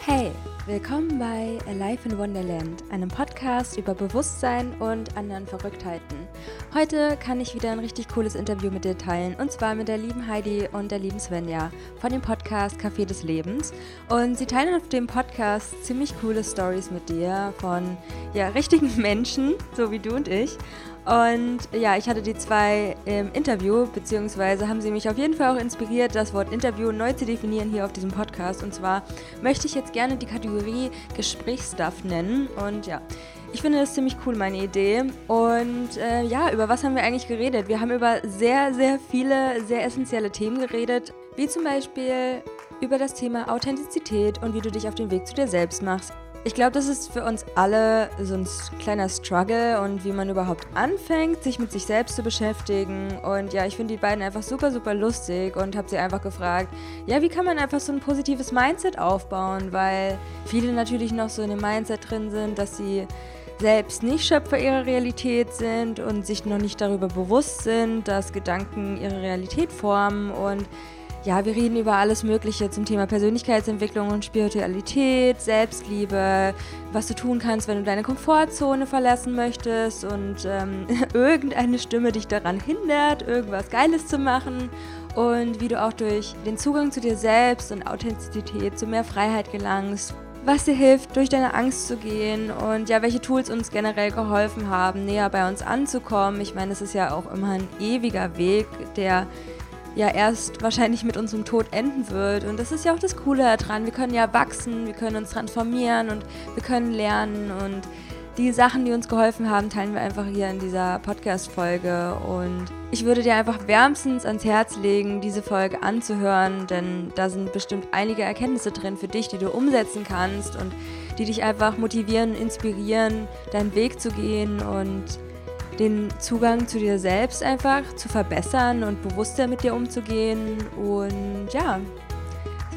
Hey, willkommen bei Alive in Wonderland, einem Podcast über Bewusstsein und anderen Verrücktheiten. Heute kann ich wieder ein richtig cooles Interview mit dir teilen und zwar mit der lieben Heidi und der lieben Svenja von dem Podcast Café des Lebens. Und sie teilen auf dem Podcast ziemlich coole Stories mit dir von ja, richtigen Menschen, so wie du und ich. Und ja, ich hatte die zwei im Interview, beziehungsweise haben sie mich auf jeden Fall auch inspiriert, das Wort Interview neu zu definieren hier auf diesem Podcast. Und zwar möchte ich jetzt gerne die Kategorie Gesprächsstuff nennen. Und ja, ich finde das ziemlich cool, meine Idee. Und äh, ja, über was haben wir eigentlich geredet? Wir haben über sehr, sehr viele, sehr essentielle Themen geredet, wie zum Beispiel über das Thema Authentizität und wie du dich auf den Weg zu dir selbst machst. Ich glaube, das ist für uns alle so ein kleiner Struggle und wie man überhaupt anfängt, sich mit sich selbst zu beschäftigen. Und ja, ich finde die beiden einfach super, super lustig und habe sie einfach gefragt, ja, wie kann man einfach so ein positives Mindset aufbauen, weil viele natürlich noch so in dem Mindset drin sind, dass sie selbst nicht Schöpfer ihrer Realität sind und sich noch nicht darüber bewusst sind, dass Gedanken ihre Realität formen. Und ja, wir reden über alles Mögliche zum Thema Persönlichkeitsentwicklung und Spiritualität, Selbstliebe, was du tun kannst, wenn du deine Komfortzone verlassen möchtest und ähm, irgendeine Stimme dich daran hindert, irgendwas Geiles zu machen und wie du auch durch den Zugang zu dir selbst und Authentizität zu mehr Freiheit gelangst, was dir hilft, durch deine Angst zu gehen und ja, welche Tools uns generell geholfen haben, näher bei uns anzukommen. Ich meine, es ist ja auch immer ein ewiger Weg, der ja erst wahrscheinlich mit unserem Tod enden wird. Und das ist ja auch das Coole daran. Wir können ja wachsen, wir können uns transformieren und wir können lernen. Und die Sachen, die uns geholfen haben, teilen wir einfach hier in dieser Podcast-Folge. Und ich würde dir einfach wärmstens ans Herz legen, diese Folge anzuhören, denn da sind bestimmt einige Erkenntnisse drin für dich, die du umsetzen kannst und die dich einfach motivieren, inspirieren, deinen Weg zu gehen und den Zugang zu dir selbst einfach zu verbessern und bewusster mit dir umzugehen. Und ja,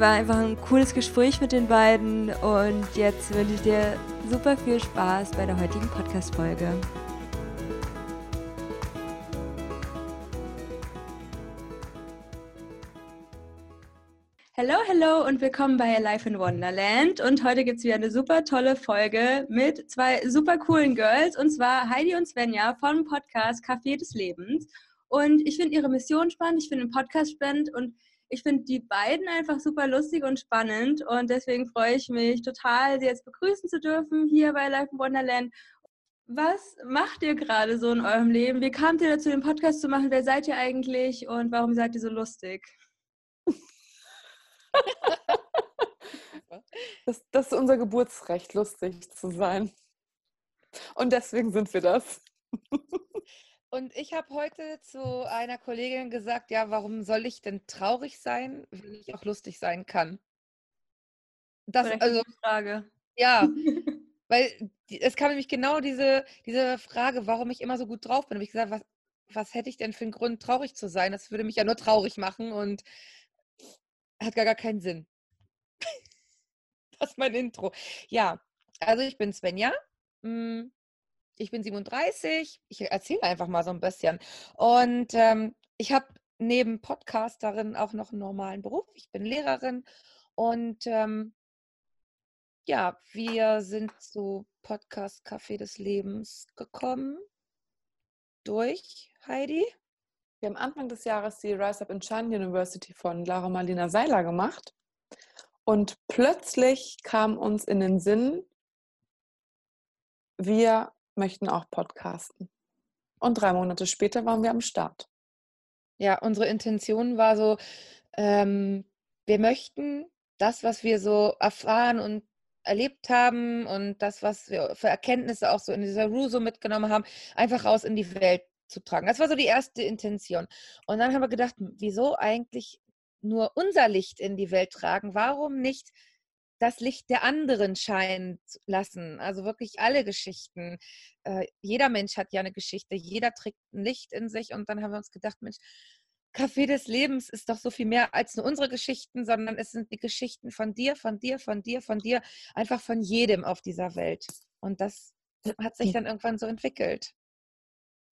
war einfach ein cooles Gespräch mit den beiden und jetzt wünsche ich dir super viel Spaß bei der heutigen Podcast-Folge. Hallo, hallo und willkommen bei Life in Wonderland. Und heute gibt es wieder eine super tolle Folge mit zwei super coolen Girls und zwar Heidi und Svenja vom Podcast Café des Lebens. Und ich finde ihre Mission spannend, ich finde den Podcast spannend und ich finde die beiden einfach super lustig und spannend. Und deswegen freue ich mich total, sie jetzt begrüßen zu dürfen hier bei Life in Wonderland. Was macht ihr gerade so in eurem Leben? Wie kamt ihr dazu, den Podcast zu machen? Wer seid ihr eigentlich und warum seid ihr so lustig? das, das ist unser Geburtsrecht, lustig zu sein. Und deswegen sind wir das. Und ich habe heute zu einer Kollegin gesagt, ja, warum soll ich denn traurig sein, wenn ich auch lustig sein kann? Das ist also Frage. Ja, weil es kam nämlich genau diese, diese Frage, warum ich immer so gut drauf bin. Und ich gesagt, was, was hätte ich denn für einen Grund, traurig zu sein? Das würde mich ja nur traurig machen und hat gar, gar keinen Sinn. das ist mein Intro. Ja, also ich bin Svenja. Hm, ich bin 37. Ich erzähle einfach mal so ein bisschen. Und ähm, ich habe neben Podcasterin auch noch einen normalen Beruf. Ich bin Lehrerin und ähm, ja, wir sind zu Podcast Café des Lebens gekommen durch Heidi. Wir haben Anfang des Jahres die Rise Up in Shine University von Lara Marlina Seiler gemacht. Und plötzlich kam uns in den Sinn, wir möchten auch podcasten. Und drei Monate später waren wir am Start. Ja, unsere Intention war so, ähm, wir möchten das, was wir so erfahren und erlebt haben und das, was wir für Erkenntnisse auch so in dieser Ruso mitgenommen haben, einfach raus in die Welt zu tragen. Das war so die erste Intention. Und dann haben wir gedacht, wieso eigentlich nur unser Licht in die Welt tragen? Warum nicht das Licht der anderen scheinen lassen? Also wirklich alle Geschichten. Äh, jeder Mensch hat ja eine Geschichte, jeder trägt ein Licht in sich. Und dann haben wir uns gedacht, Mensch, Café des Lebens ist doch so viel mehr als nur unsere Geschichten, sondern es sind die Geschichten von dir, von dir, von dir, von dir, einfach von jedem auf dieser Welt. Und das hat sich dann irgendwann so entwickelt.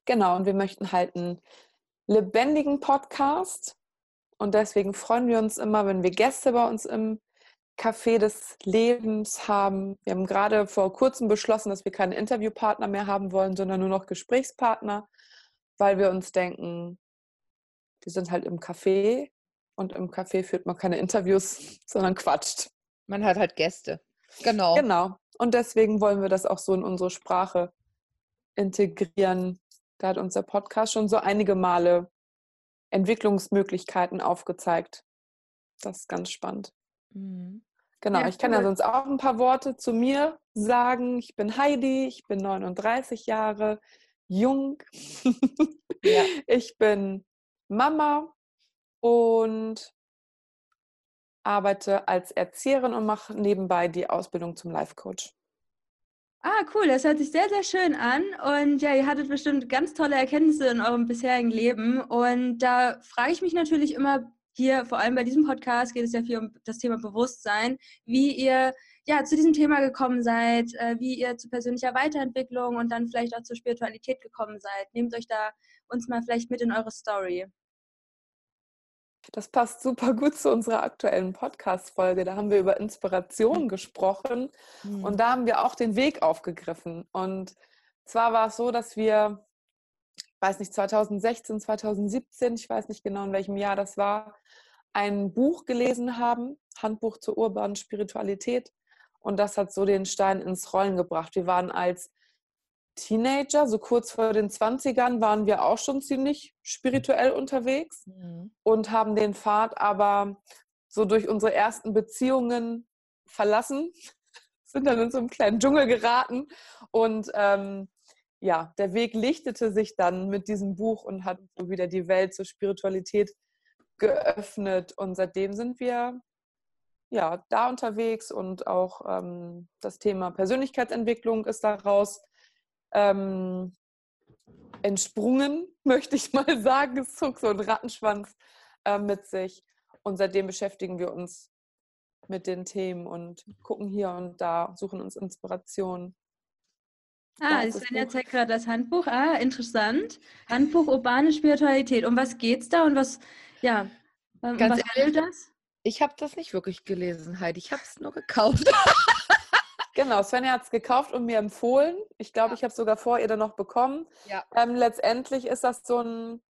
Genau, und wir möchten halt einen lebendigen Podcast. Und deswegen freuen wir uns immer, wenn wir Gäste bei uns im Café des Lebens haben. Wir haben gerade vor kurzem beschlossen, dass wir keine Interviewpartner mehr haben wollen, sondern nur noch Gesprächspartner, weil wir uns denken, wir sind halt im Café und im Café führt man keine Interviews, sondern quatscht. Man hat halt Gäste. Genau. Genau. Und deswegen wollen wir das auch so in unsere Sprache integrieren. Da hat unser Podcast schon so einige Male Entwicklungsmöglichkeiten aufgezeigt. Das ist ganz spannend. Mhm. Genau, ja, ich kann ja sonst auch ein paar Worte zu mir sagen. Ich bin Heidi, ich bin 39 Jahre jung. ja. Ich bin Mama und arbeite als Erzieherin und mache nebenbei die Ausbildung zum Life Coach. Ah, cool, das hört sich sehr, sehr schön an. Und ja, ihr hattet bestimmt ganz tolle Erkenntnisse in eurem bisherigen Leben. Und da frage ich mich natürlich immer hier, vor allem bei diesem Podcast, geht es ja viel um das Thema Bewusstsein, wie ihr ja zu diesem Thema gekommen seid, äh, wie ihr zu persönlicher Weiterentwicklung und dann vielleicht auch zur Spiritualität gekommen seid. Nehmt euch da uns mal vielleicht mit in eure Story. Das passt super gut zu unserer aktuellen Podcast-Folge. Da haben wir über Inspiration gesprochen mhm. und da haben wir auch den Weg aufgegriffen. Und zwar war es so, dass wir, weiß nicht, 2016, 2017, ich weiß nicht genau in welchem Jahr das war, ein Buch gelesen haben, Handbuch zur urbanen Spiritualität. Und das hat so den Stein ins Rollen gebracht. Wir waren als Teenager, so kurz vor den 20ern, waren wir auch schon ziemlich spirituell unterwegs mhm. und haben den Pfad aber so durch unsere ersten Beziehungen verlassen, sind dann in so einen kleinen Dschungel geraten und ähm, ja, der Weg lichtete sich dann mit diesem Buch und hat so wieder die Welt zur Spiritualität geöffnet und seitdem sind wir ja da unterwegs und auch ähm, das Thema Persönlichkeitsentwicklung ist daraus ähm, entsprungen, möchte ich mal sagen. Es zog so ein Rattenschwanz äh, mit sich. Und seitdem beschäftigen wir uns mit den Themen und gucken hier und da, suchen uns Inspiration. Ah, ich Svenja zeigt gerade das Handbuch. Ah, interessant. Handbuch Urbane Spiritualität. Um was geht es da und was, ja, um Ganz was ehrlich, das? Ich habe das nicht wirklich gelesen, Heidi. Ich habe es nur gekauft. Genau, Svenja hat es gekauft und mir empfohlen. Ich glaube, ja. ich habe es sogar vor ihr dann noch bekommen. Ja. Ähm, letztendlich ist das so ein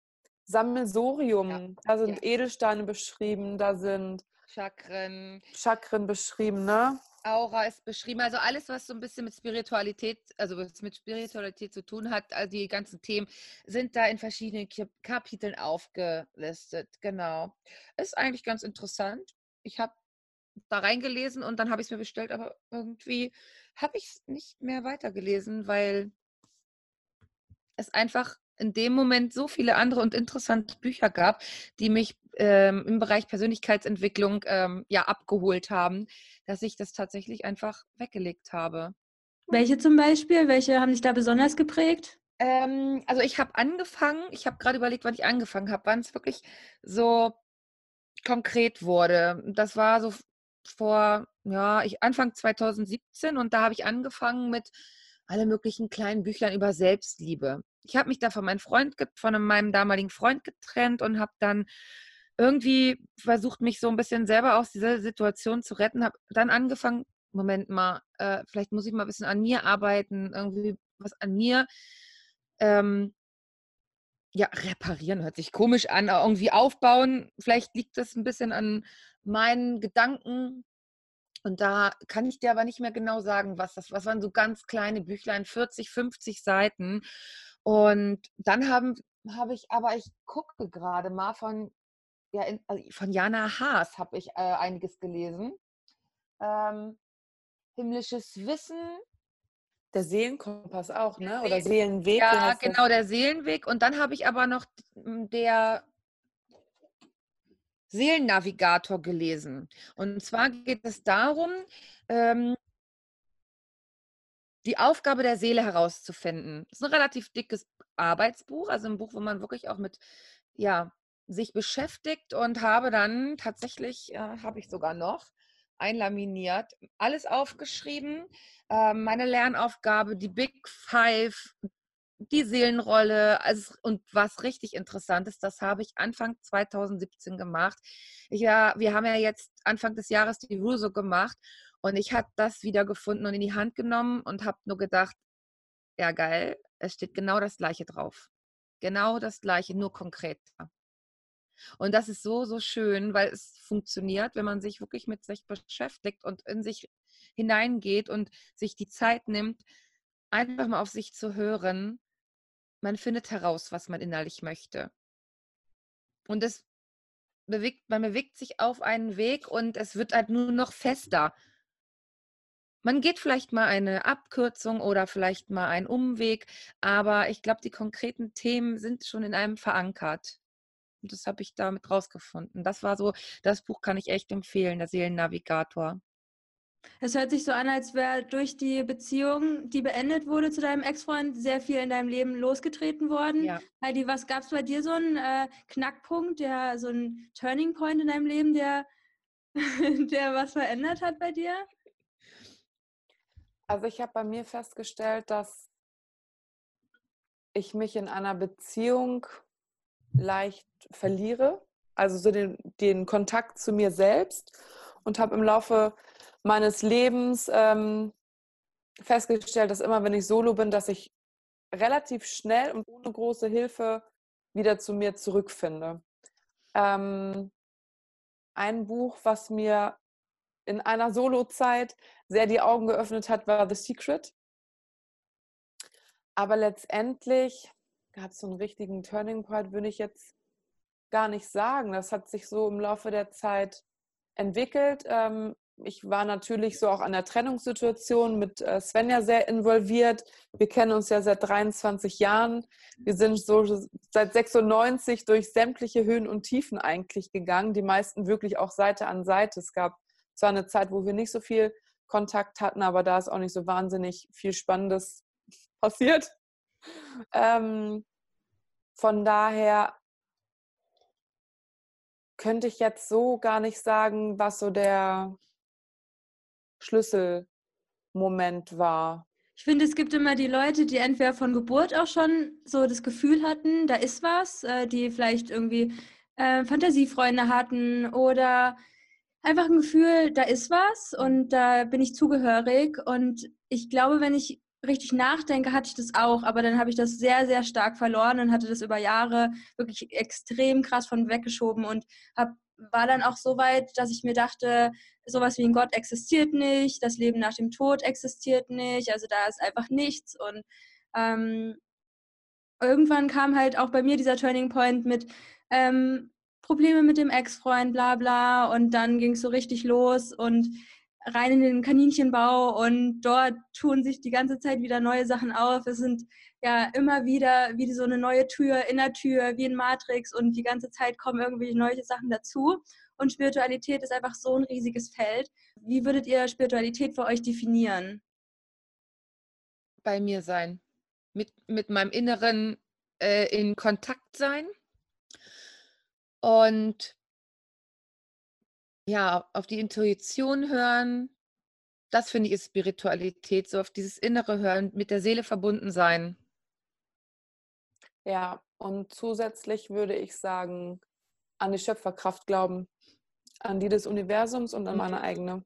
Sammelsorium. Ja. Da sind. Edelsteine beschrieben, da sind Chakren. Chakren beschrieben, ne? Aura ist beschrieben. Also alles, was so ein bisschen mit Spiritualität, also was mit Spiritualität zu tun hat, also die ganzen Themen sind da in verschiedenen Kapiteln aufgelistet. Genau. Ist eigentlich ganz interessant. Ich habe da reingelesen und dann habe ich es mir bestellt, aber irgendwie habe ich es nicht mehr weitergelesen, weil es einfach in dem Moment so viele andere und interessante Bücher gab, die mich ähm, im Bereich Persönlichkeitsentwicklung ähm, ja abgeholt haben, dass ich das tatsächlich einfach weggelegt habe. Welche zum Beispiel? Welche haben dich da besonders geprägt? Ähm, also ich habe angefangen, ich habe gerade überlegt, wann ich angefangen habe, wann es wirklich so konkret wurde. Das war so vor, ja, ich Anfang 2017 und da habe ich angefangen mit alle möglichen kleinen Büchlein über Selbstliebe. Ich habe mich da von meinem Freund, von meinem damaligen Freund getrennt und habe dann irgendwie versucht, mich so ein bisschen selber aus dieser Situation zu retten. Habe dann angefangen, Moment mal, äh, vielleicht muss ich mal ein bisschen an mir arbeiten, irgendwie was an mir. Ähm, ja, reparieren hört sich komisch an, irgendwie aufbauen. Vielleicht liegt das ein bisschen an meinen Gedanken. Und da kann ich dir aber nicht mehr genau sagen, was das was waren so ganz kleine Büchlein, 40, 50 Seiten. Und dann haben habe ich, aber ich gucke gerade mal von, ja, in, also von Jana Haas habe ich äh, einiges gelesen. Ähm, himmlisches Wissen. Der Seelenkompass auch, ne? Oder Seelenweg. Ja, genau, der Seelenweg. Und dann habe ich aber noch der Seelennavigator gelesen. Und zwar geht es darum, ähm, die Aufgabe der Seele herauszufinden. Das ist ein relativ dickes Arbeitsbuch, also ein Buch, wo man wirklich auch mit ja, sich beschäftigt und habe dann tatsächlich, äh, habe ich sogar noch, einlaminiert, alles aufgeschrieben. Äh, meine Lernaufgabe, die Big Five die Seelenrolle. Also, und was richtig interessant ist, das habe ich Anfang 2017 gemacht. Ich, ja, wir haben ja jetzt Anfang des Jahres die Ruso gemacht und ich habe das wieder gefunden und in die Hand genommen und habe nur gedacht, ja geil, es steht genau das gleiche drauf. Genau das gleiche, nur konkreter. Und das ist so, so schön, weil es funktioniert, wenn man sich wirklich mit sich beschäftigt und in sich hineingeht und sich die Zeit nimmt, einfach mal auf sich zu hören. Man findet heraus, was man innerlich möchte. Und es bewegt, man bewegt sich auf einen Weg und es wird halt nur noch fester. Man geht vielleicht mal eine Abkürzung oder vielleicht mal einen Umweg, aber ich glaube, die konkreten Themen sind schon in einem verankert. Und das habe ich damit rausgefunden. Das war so, das Buch kann ich echt empfehlen, der Seelennavigator. Es hört sich so an, als wäre durch die Beziehung, die beendet wurde zu deinem Ex-Freund, sehr viel in deinem Leben losgetreten worden. Ja. Heidi, was gab es bei dir so einen äh, Knackpunkt, der so ein Turning Point in deinem Leben, der, der was verändert hat bei dir? Also ich habe bei mir festgestellt, dass ich mich in einer Beziehung leicht verliere, also so den, den Kontakt zu mir selbst und habe im Laufe meines Lebens ähm, festgestellt, dass immer, wenn ich solo bin, dass ich relativ schnell und ohne große Hilfe wieder zu mir zurückfinde. Ähm, ein Buch, was mir in einer Solo-Zeit sehr die Augen geöffnet hat, war The Secret. Aber letztendlich gab es so einen richtigen Turning Point, würde ich jetzt gar nicht sagen. Das hat sich so im Laufe der Zeit entwickelt. Ähm, ich war natürlich so auch an der Trennungssituation mit äh, Svenja sehr involviert. Wir kennen uns ja seit 23 Jahren. Wir sind so seit 96 durch sämtliche Höhen und Tiefen eigentlich gegangen. Die meisten wirklich auch Seite an Seite. Es gab zwar eine Zeit, wo wir nicht so viel Kontakt hatten, aber da ist auch nicht so wahnsinnig viel Spannendes passiert. Ähm, von daher könnte ich jetzt so gar nicht sagen, was so der Schlüsselmoment war. Ich finde, es gibt immer die Leute, die entweder von Geburt auch schon so das Gefühl hatten, da ist was, äh, die vielleicht irgendwie äh, Fantasiefreunde hatten oder einfach ein Gefühl, da ist was und da bin ich zugehörig. Und ich glaube, wenn ich richtig nachdenke, hatte ich das auch, aber dann habe ich das sehr, sehr stark verloren und hatte das über Jahre wirklich extrem krass von weggeschoben und hab, war dann auch so weit, dass ich mir dachte, sowas wie ein Gott existiert nicht, das Leben nach dem Tod existiert nicht, also da ist einfach nichts und ähm, irgendwann kam halt auch bei mir dieser Turning Point mit ähm, Probleme mit dem Ex-Freund, bla bla und dann ging es so richtig los und rein in den Kaninchenbau und dort tun sich die ganze Zeit wieder neue Sachen auf. Es sind ja immer wieder wie so eine neue Tür in der Tür, wie in Matrix und die ganze Zeit kommen irgendwelche neue Sachen dazu. Und Spiritualität ist einfach so ein riesiges Feld. Wie würdet ihr Spiritualität für euch definieren? Bei mir sein. Mit, mit meinem Inneren äh, in Kontakt sein. Und ja, auf die Intuition hören, das finde ich ist Spiritualität, so auf dieses innere Hören, mit der Seele verbunden sein. Ja, und zusätzlich würde ich sagen, an die Schöpferkraft glauben, an die des Universums und an mhm. meine eigene.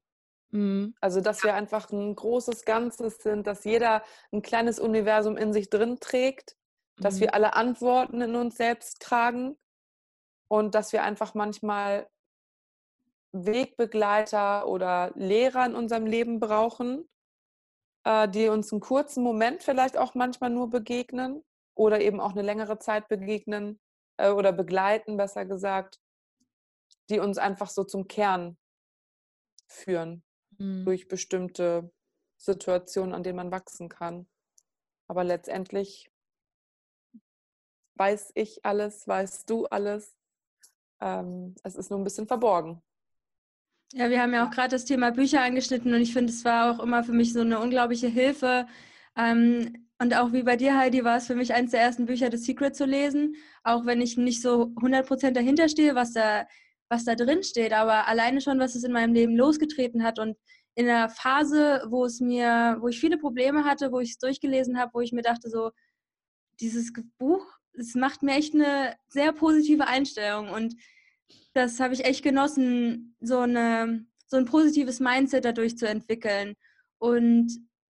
Mhm. Also, dass wir einfach ein großes Ganzes sind, dass jeder ein kleines Universum in sich drin trägt, dass mhm. wir alle Antworten in uns selbst tragen und dass wir einfach manchmal Wegbegleiter oder Lehrer in unserem Leben brauchen, äh, die uns einen kurzen Moment vielleicht auch manchmal nur begegnen oder eben auch eine längere Zeit begegnen äh, oder begleiten, besser gesagt, die uns einfach so zum Kern führen mhm. durch bestimmte Situationen, an denen man wachsen kann. Aber letztendlich weiß ich alles, weißt du alles. Ähm, es ist nur ein bisschen verborgen. Ja, wir haben ja auch gerade das Thema Bücher angeschnitten und ich finde, es war auch immer für mich so eine unglaubliche Hilfe. Ähm, und auch wie bei dir, Heidi, war es für mich eines der ersten Bücher, The Secret zu lesen, auch wenn ich nicht so 100% dahinter stehe, was da, was da drin steht, aber alleine schon, was es in meinem Leben losgetreten hat und in einer Phase, wo es mir, wo ich viele Probleme hatte, wo ich es durchgelesen habe, wo ich mir dachte so, dieses Buch, es macht mir echt eine sehr positive Einstellung und das habe ich echt genossen, so, eine, so ein positives Mindset dadurch zu entwickeln. Und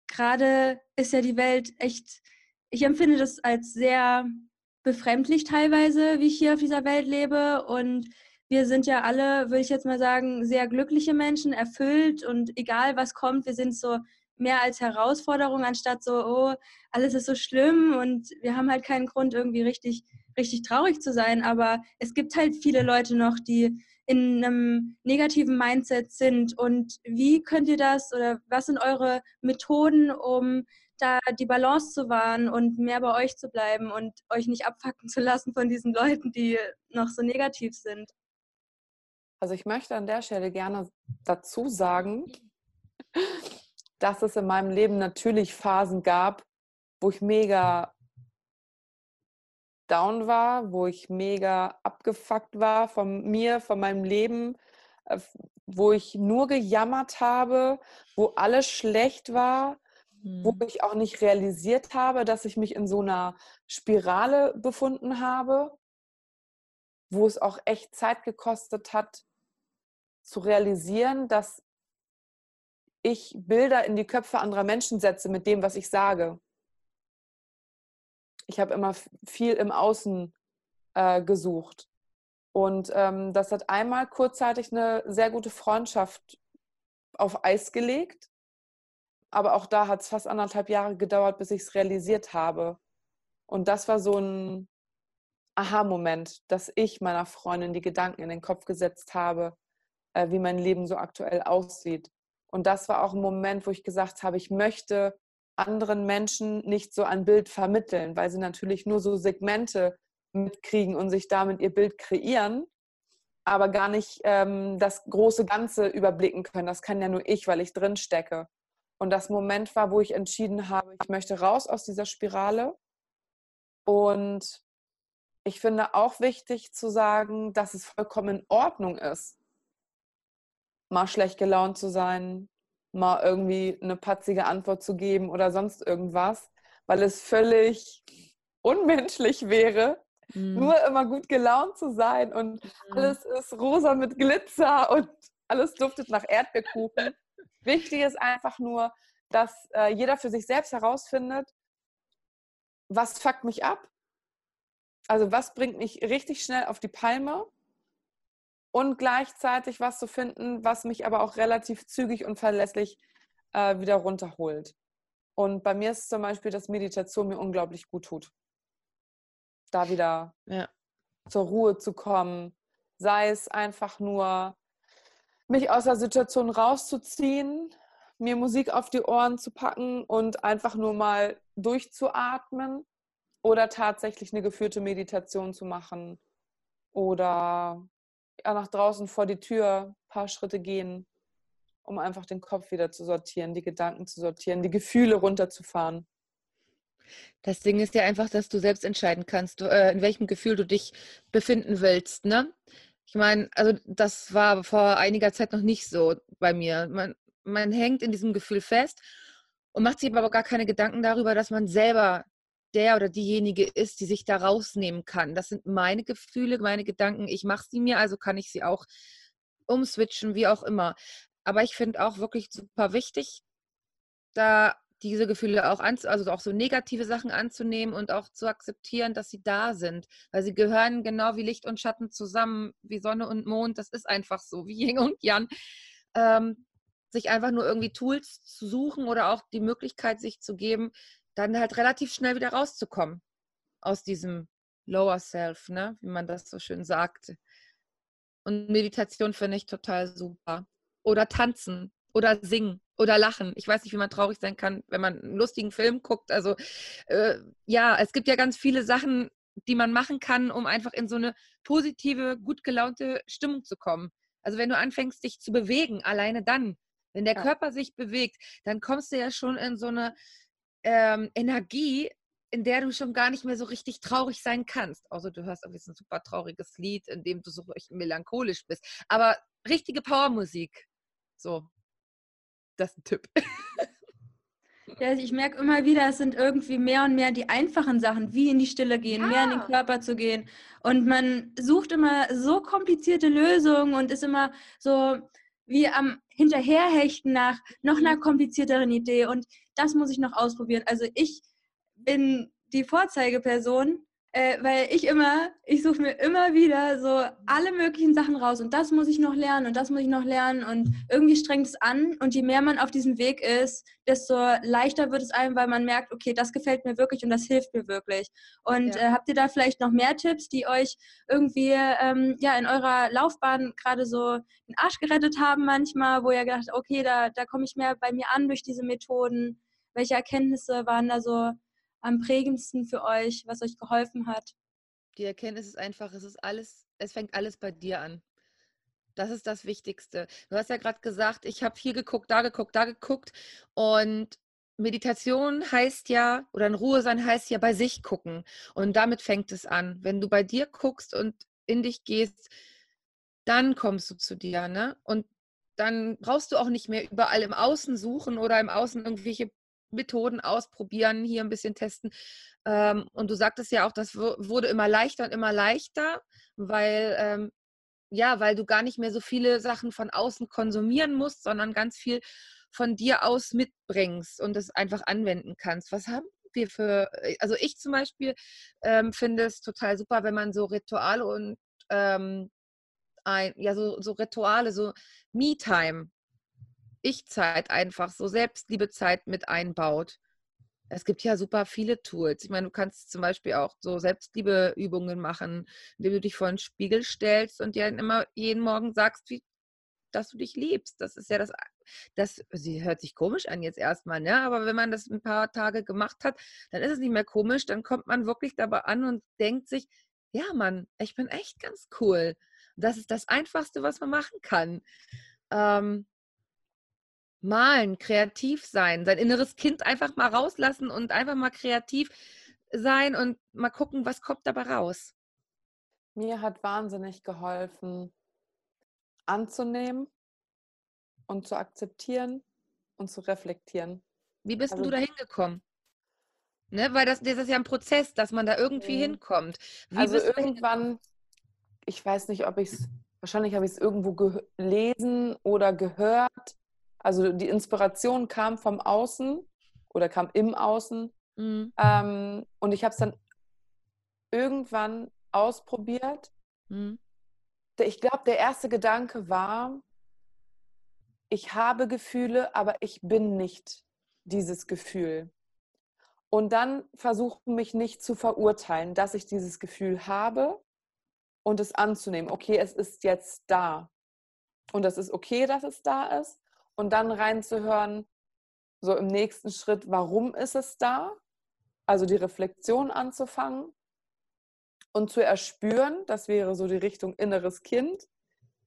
gerade ist ja die Welt echt, ich empfinde das als sehr befremdlich teilweise, wie ich hier auf dieser Welt lebe. Und wir sind ja alle, würde ich jetzt mal sagen, sehr glückliche Menschen, erfüllt und egal was kommt, wir sind so mehr als Herausforderung, anstatt so, oh, alles ist so schlimm und wir haben halt keinen Grund, irgendwie richtig, richtig traurig zu sein. Aber es gibt halt viele Leute noch, die in einem negativen Mindset sind. Und wie könnt ihr das oder was sind eure Methoden, um da die Balance zu wahren und mehr bei euch zu bleiben und euch nicht abfacken zu lassen von diesen Leuten, die noch so negativ sind? Also ich möchte an der Stelle gerne dazu sagen, dass es in meinem Leben natürlich Phasen gab, wo ich mega down war, wo ich mega abgefuckt war von mir, von meinem Leben, äh, wo ich nur gejammert habe, wo alles schlecht war, hm. wo ich auch nicht realisiert habe, dass ich mich in so einer Spirale befunden habe, wo es auch echt Zeit gekostet hat, zu realisieren, dass ich Bilder in die Köpfe anderer Menschen setze mit dem, was ich sage. Ich habe immer viel im Außen äh, gesucht. Und ähm, das hat einmal kurzzeitig eine sehr gute Freundschaft auf Eis gelegt. Aber auch da hat es fast anderthalb Jahre gedauert, bis ich es realisiert habe. Und das war so ein Aha-Moment, dass ich meiner Freundin die Gedanken in den Kopf gesetzt habe, äh, wie mein Leben so aktuell aussieht. Und das war auch ein Moment, wo ich gesagt habe, ich möchte anderen Menschen nicht so ein Bild vermitteln, weil sie natürlich nur so Segmente mitkriegen und sich damit ihr Bild kreieren, aber gar nicht ähm, das große Ganze überblicken können. Das kann ja nur ich, weil ich drin stecke. Und das Moment war, wo ich entschieden habe, ich möchte raus aus dieser Spirale. Und ich finde auch wichtig zu sagen, dass es vollkommen in Ordnung ist, mal schlecht gelaunt zu sein, mal irgendwie eine patzige Antwort zu geben oder sonst irgendwas, weil es völlig unmenschlich wäre, mhm. nur immer gut gelaunt zu sein und mhm. alles ist rosa mit Glitzer und alles duftet nach Erdbeerkuchen. Wichtig ist einfach nur, dass äh, jeder für sich selbst herausfindet, was fuckt mich ab? Also was bringt mich richtig schnell auf die Palme? Und gleichzeitig was zu finden, was mich aber auch relativ zügig und verlässlich äh, wieder runterholt. Und bei mir ist zum Beispiel, dass Meditation mir unglaublich gut tut. Da wieder ja. zur Ruhe zu kommen, sei es einfach nur, mich aus der Situation rauszuziehen, mir Musik auf die Ohren zu packen und einfach nur mal durchzuatmen oder tatsächlich eine geführte Meditation zu machen oder ja, nach draußen vor die Tür ein paar Schritte gehen, um einfach den Kopf wieder zu sortieren, die Gedanken zu sortieren, die Gefühle runterzufahren. Das Ding ist ja einfach, dass du selbst entscheiden kannst, äh, in welchem Gefühl du dich befinden willst. Ne? Ich meine, also das war vor einiger Zeit noch nicht so bei mir. Man, man hängt in diesem Gefühl fest und macht sich aber gar keine Gedanken darüber, dass man selber der oder diejenige ist, die sich da rausnehmen kann. Das sind meine Gefühle, meine Gedanken. Ich mache sie mir, also kann ich sie auch umswitchen, wie auch immer. Aber ich finde auch wirklich super wichtig, da diese Gefühle auch an, also auch so negative Sachen anzunehmen und auch zu akzeptieren, dass sie da sind, weil sie gehören genau wie Licht und Schatten zusammen, wie Sonne und Mond. Das ist einfach so, wie Yin und Yang. Ähm, sich einfach nur irgendwie Tools zu suchen oder auch die Möglichkeit sich zu geben, dann halt relativ schnell wieder rauszukommen aus diesem Lower Self, ne? wie man das so schön sagt. Und Meditation finde ich total super. Oder tanzen oder singen oder lachen. Ich weiß nicht, wie man traurig sein kann, wenn man einen lustigen Film guckt. Also äh, ja, es gibt ja ganz viele Sachen, die man machen kann, um einfach in so eine positive, gut gelaunte Stimmung zu kommen. Also wenn du anfängst, dich zu bewegen, alleine dann, wenn der ja. Körper sich bewegt, dann kommst du ja schon in so eine ähm, Energie, in der du schon gar nicht mehr so richtig traurig sein kannst. Also du hörst irgendwie so ein super trauriges Lied, in dem du so melancholisch bist. Aber richtige Powermusik. So. Das ist ein Tipp. Ja, ich merke immer wieder, es sind irgendwie mehr und mehr die einfachen Sachen, wie in die Stille gehen, ja. mehr in den Körper zu gehen. Und man sucht immer so komplizierte Lösungen und ist immer so wie am Hinterherhechten nach noch einer mhm. komplizierteren Idee. Und das muss ich noch ausprobieren. Also ich bin die Vorzeigeperson äh, weil ich immer, ich suche mir immer wieder so alle möglichen Sachen raus und das muss ich noch lernen und das muss ich noch lernen und irgendwie strengt es an und je mehr man auf diesem Weg ist, desto leichter wird es einem, weil man merkt, okay, das gefällt mir wirklich und das hilft mir wirklich. Und ja. äh, habt ihr da vielleicht noch mehr Tipps, die euch irgendwie ähm, ja in eurer Laufbahn gerade so den Arsch gerettet haben manchmal, wo ihr gedacht, okay, da, da komme ich mehr bei mir an durch diese Methoden? Welche Erkenntnisse waren da so am prägendsten für euch, was euch geholfen hat? Die Erkenntnis ist einfach, es ist alles, es fängt alles bei dir an. Das ist das Wichtigste. Du hast ja gerade gesagt, ich habe hier geguckt, da geguckt, da geguckt. Und Meditation heißt ja, oder in Ruhe sein heißt ja bei sich gucken. Und damit fängt es an. Wenn du bei dir guckst und in dich gehst, dann kommst du zu dir. Ne? Und dann brauchst du auch nicht mehr überall im Außen suchen oder im Außen irgendwelche Methoden ausprobieren, hier ein bisschen testen. Ähm, und du sagtest ja auch, das wurde immer leichter und immer leichter, weil ähm, ja, weil du gar nicht mehr so viele Sachen von außen konsumieren musst, sondern ganz viel von dir aus mitbringst und es einfach anwenden kannst. Was haben wir für, äh, also ich zum Beispiel ähm, finde es total super, wenn man so Rituale und ähm, ein, ja, so, so Rituale, so Me-Time ich-Zeit einfach, so Selbstliebezeit mit einbaut. Es gibt ja super viele Tools. Ich meine, du kannst zum Beispiel auch so Selbstliebeübungen machen, indem du dich vor einen Spiegel stellst und dir immer jeden Morgen sagst, wie, dass du dich liebst. Das ist ja das, das sie hört sich komisch an jetzt erstmal, ne? Aber wenn man das ein paar Tage gemacht hat, dann ist es nicht mehr komisch. Dann kommt man wirklich dabei an und denkt sich, ja, Mann, ich bin echt ganz cool. Das ist das Einfachste, was man machen kann. Ähm, malen, kreativ sein, sein inneres Kind einfach mal rauslassen und einfach mal kreativ sein und mal gucken, was kommt dabei raus. Mir hat wahnsinnig geholfen, anzunehmen und zu akzeptieren und zu reflektieren. Wie bist also, du da hingekommen? Ne, weil das, das ist ja ein Prozess, dass man da irgendwie mhm. hinkommt. Wie also irgendwann, ich weiß nicht, ob ich es, wahrscheinlich habe ich es irgendwo gelesen oder gehört, also die Inspiration kam vom Außen oder kam im Außen. Mhm. Ähm, und ich habe es dann irgendwann ausprobiert. Mhm. Ich glaube, der erste Gedanke war, ich habe Gefühle, aber ich bin nicht dieses Gefühl. Und dann versuchen mich nicht zu verurteilen, dass ich dieses Gefühl habe und es anzunehmen. Okay, es ist jetzt da. Und es ist okay, dass es da ist und dann reinzuhören, so im nächsten Schritt, warum ist es da? Also die Reflexion anzufangen und zu erspüren, das wäre so die Richtung inneres Kind,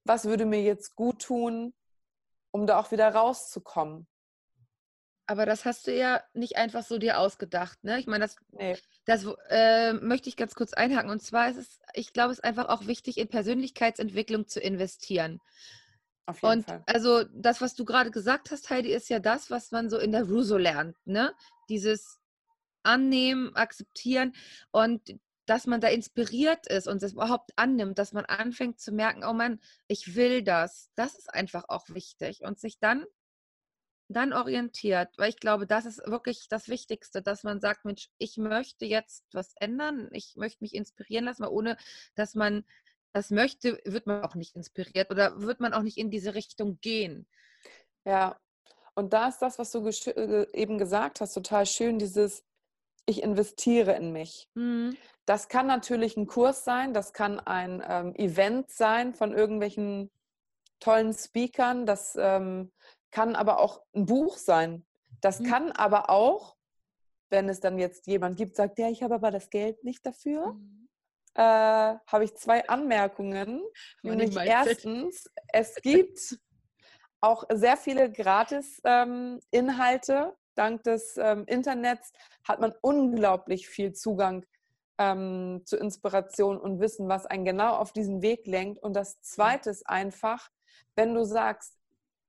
was würde mir jetzt gut tun, um da auch wieder rauszukommen. Aber das hast du ja nicht einfach so dir ausgedacht, ne? Ich meine, das, nee. das äh, möchte ich ganz kurz einhaken. Und zwar ist es, ich glaube, es ist einfach auch wichtig, in Persönlichkeitsentwicklung zu investieren. Auf jeden und Fall. also das, was du gerade gesagt hast, Heidi, ist ja das, was man so in der Russo lernt, ne? Dieses Annehmen, Akzeptieren und dass man da inspiriert ist und es überhaupt annimmt, dass man anfängt zu merken, oh Mann, ich will das. Das ist einfach auch wichtig und sich dann dann orientiert, weil ich glaube, das ist wirklich das Wichtigste, dass man sagt, Mensch, ich möchte jetzt was ändern, ich möchte mich inspirieren lassen, ohne dass man das möchte, wird man auch nicht inspiriert oder wird man auch nicht in diese Richtung gehen. Ja, und da ist das, was du äh, eben gesagt hast, total schön, dieses ich investiere in mich. Mhm. Das kann natürlich ein Kurs sein, das kann ein ähm, Event sein von irgendwelchen tollen Speakern, das ähm, kann aber auch ein Buch sein. Das mhm. kann aber auch, wenn es dann jetzt jemand gibt, sagt, ja, ich habe aber das Geld nicht dafür. Mhm äh, habe ich zwei Anmerkungen. Nämlich erstens, es gibt auch sehr viele Gratis-Inhalte. Ähm, Dank des ähm, Internets hat man unglaublich viel Zugang ähm, zu Inspiration und Wissen, was einen genau auf diesen Weg lenkt. Und das Zweite ist einfach, wenn du sagst,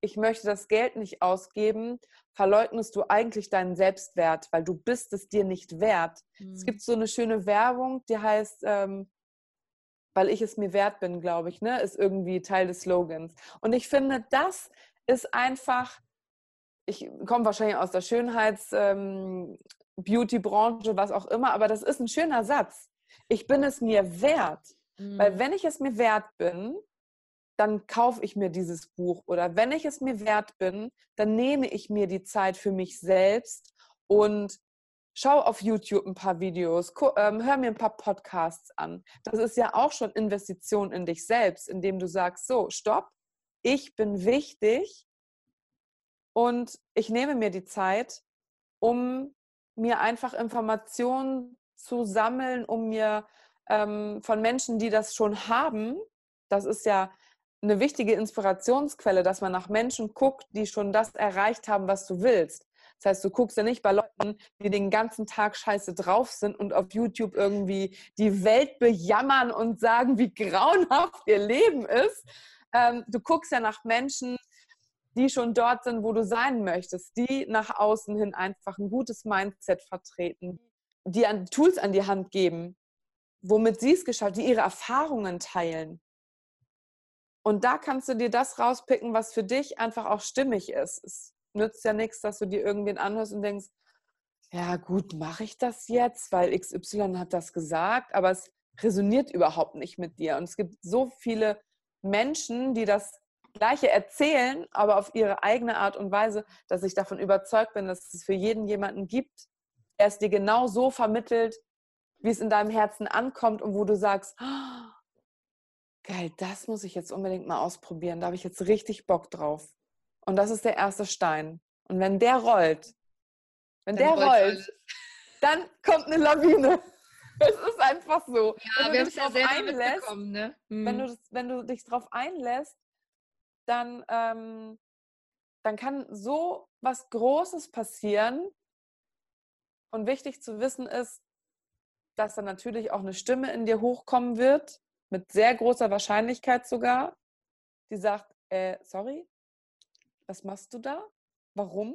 ich möchte das Geld nicht ausgeben, verleugnest du eigentlich deinen Selbstwert, weil du bist es dir nicht wert. Mhm. Es gibt so eine schöne Werbung, die heißt, ähm, weil ich es mir wert bin, glaube ich, ne, ist irgendwie Teil des Slogans. Und ich finde, das ist einfach, ich komme wahrscheinlich aus der Schönheits- ähm, Beauty-Branche, was auch immer, aber das ist ein schöner Satz. Ich bin es mir wert. Mhm. Weil wenn ich es mir wert bin, dann kaufe ich mir dieses Buch. Oder wenn ich es mir wert bin, dann nehme ich mir die Zeit für mich selbst und schau auf YouTube ein paar Videos, ähm, hör mir ein paar Podcasts an. Das ist ja auch schon Investition in dich selbst, indem du sagst, so, stopp, ich bin wichtig und ich nehme mir die Zeit, um mir einfach Informationen zu sammeln, um mir ähm, von Menschen, die das schon haben, das ist ja eine wichtige Inspirationsquelle, dass man nach Menschen guckt, die schon das erreicht haben, was du willst. Das heißt, du guckst ja nicht bei Leuten, die den ganzen Tag scheiße drauf sind und auf YouTube irgendwie die Welt bejammern und sagen, wie grauenhaft ihr Leben ist. Ähm, du guckst ja nach Menschen, die schon dort sind, wo du sein möchtest, die nach außen hin einfach ein gutes Mindset vertreten, die an, Tools an die Hand geben, womit sie es geschafft, die ihre Erfahrungen teilen. Und da kannst du dir das rauspicken, was für dich einfach auch stimmig ist. Es nützt ja nichts, dass du dir irgendwen anhörst und denkst, ja gut, mache ich das jetzt, weil XY hat das gesagt, aber es resoniert überhaupt nicht mit dir. Und es gibt so viele Menschen, die das Gleiche erzählen, aber auf ihre eigene Art und Weise, dass ich davon überzeugt bin, dass es für jeden jemanden gibt, der es dir genau so vermittelt, wie es in deinem Herzen ankommt und wo du sagst, oh, geil, das muss ich jetzt unbedingt mal ausprobieren, da habe ich jetzt richtig Bock drauf. Und das ist der erste Stein. Und wenn der rollt, wenn dann der rollt, dann kommt eine Lawine. Es ist einfach so. Ja, wenn du dich darauf einlässt, ne? hm. wenn, du wenn du dich darauf einlässt, dann, ähm, dann kann so was Großes passieren. Und wichtig zu wissen ist, dass dann natürlich auch eine Stimme in dir hochkommen wird, mit sehr großer Wahrscheinlichkeit sogar, die sagt, äh, sorry, was machst du da? Warum?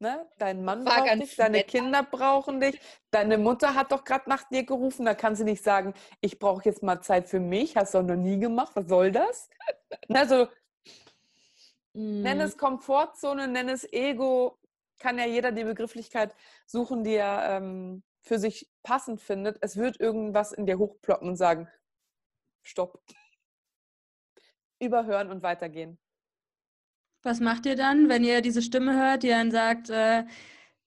Ne? Dein Mann War braucht dich, deine nett. Kinder brauchen dich, deine Mutter hat doch gerade nach dir gerufen, da kann sie nicht sagen, ich brauche jetzt mal Zeit für mich, hast du doch noch nie gemacht, was soll das? also, mm. nenn es Komfortzone, nenn es Ego, kann ja jeder die Begrifflichkeit suchen, die er ähm, für sich passend findet. Es wird irgendwas in dir hochploppen und sagen, stopp. Überhören und weitergehen. Was macht ihr dann, wenn ihr diese Stimme hört, die dann sagt, äh,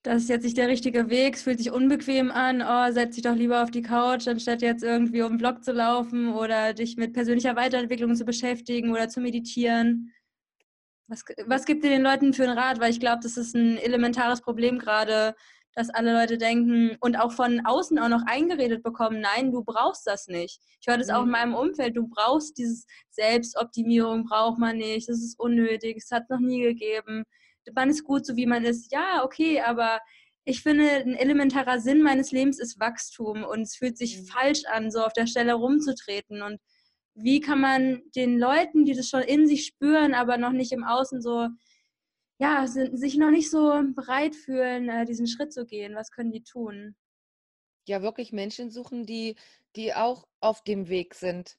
das ist jetzt nicht der richtige Weg, es fühlt sich unbequem an, oh, setz dich doch lieber auf die Couch, anstatt jetzt irgendwie um den Blog zu laufen oder dich mit persönlicher Weiterentwicklung zu beschäftigen oder zu meditieren? Was, was gibt ihr den Leuten für einen Rat? Weil ich glaube, das ist ein elementares Problem gerade, dass alle Leute denken und auch von außen auch noch eingeredet bekommen, nein, du brauchst das nicht. Ich höre das mhm. auch in mhm. meinem Umfeld, du brauchst dieses Selbstoptimierung, braucht man nicht, das ist unnötig, es hat noch nie gegeben. Man ist gut, so wie man ist. Ja, okay, aber ich finde, ein elementarer Sinn meines Lebens ist Wachstum und es fühlt sich mhm. falsch an, so auf der Stelle rumzutreten. Und wie kann man den Leuten, die das schon in sich spüren, aber noch nicht im Außen so ja, sind, sich noch nicht so bereit fühlen, äh, diesen Schritt zu gehen. Was können die tun? Ja, wirklich Menschen suchen, die, die auch auf dem Weg sind.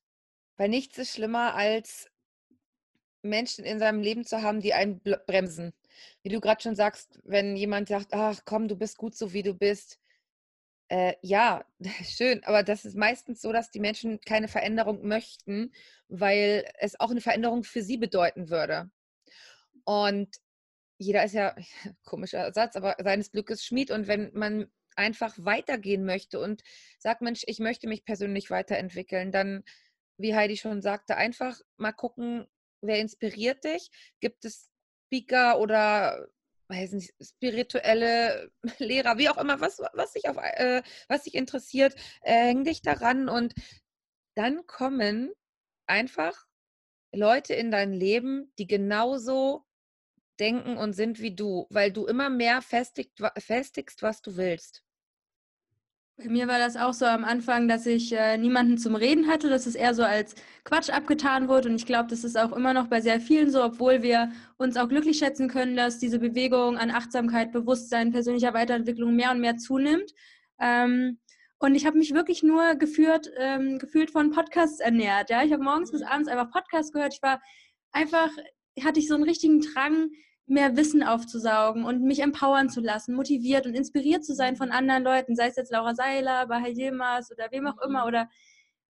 Weil nichts ist schlimmer, als Menschen in seinem Leben zu haben, die einen bremsen. Wie du gerade schon sagst, wenn jemand sagt, ach komm, du bist gut so, wie du bist. Äh, ja, schön, aber das ist meistens so, dass die Menschen keine Veränderung möchten, weil es auch eine Veränderung für sie bedeuten würde. Und jeder ist ja, komischer Satz, aber seines Glückes Schmied. Und wenn man einfach weitergehen möchte und sagt, Mensch, ich möchte mich persönlich weiterentwickeln, dann, wie Heidi schon sagte, einfach mal gucken, wer inspiriert dich? Gibt es Speaker oder weiß nicht, spirituelle Lehrer, wie auch immer, was, was, dich, auf, äh, was dich interessiert, äh, häng dich daran und dann kommen einfach Leute in dein Leben, die genauso denken und sind wie du, weil du immer mehr festigt, festigst, was du willst. Bei mir war das auch so am Anfang, dass ich äh, niemanden zum Reden hatte, dass es eher so als Quatsch abgetan wurde. Und ich glaube, das ist auch immer noch bei sehr vielen so, obwohl wir uns auch glücklich schätzen können, dass diese Bewegung an Achtsamkeit, Bewusstsein, persönlicher Weiterentwicklung mehr und mehr zunimmt. Ähm, und ich habe mich wirklich nur geführt, ähm, gefühlt von Podcasts ernährt. Ja, ich habe morgens bis mhm. abends einfach Podcasts gehört. Ich war einfach, hatte ich so einen richtigen Drang, mehr Wissen aufzusaugen und mich empowern zu lassen, motiviert und inspiriert zu sein von anderen Leuten, sei es jetzt Laura Seiler, Bahai Yilmaz oder wem auch immer. Mhm. Oder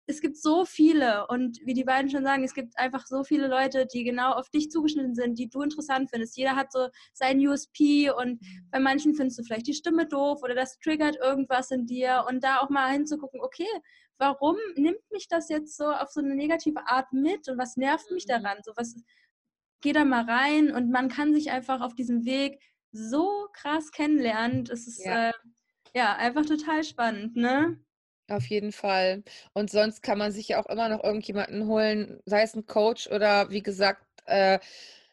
es gibt so viele und wie die beiden schon sagen, es gibt einfach so viele Leute, die genau auf dich zugeschnitten sind, die du interessant findest. Jeder hat so sein USP und mhm. bei manchen findest du vielleicht die Stimme doof oder das triggert irgendwas in dir und da auch mal hinzugucken, okay, warum nimmt mich das jetzt so auf so eine negative Art mit und was nervt mich mhm. daran? So was geh da mal rein und man kann sich einfach auf diesem Weg so krass kennenlernen. Das ist ja, äh, ja einfach total spannend, ne? Auf jeden Fall. Und sonst kann man sich ja auch immer noch irgendjemanden holen, sei es ein Coach oder wie gesagt, äh,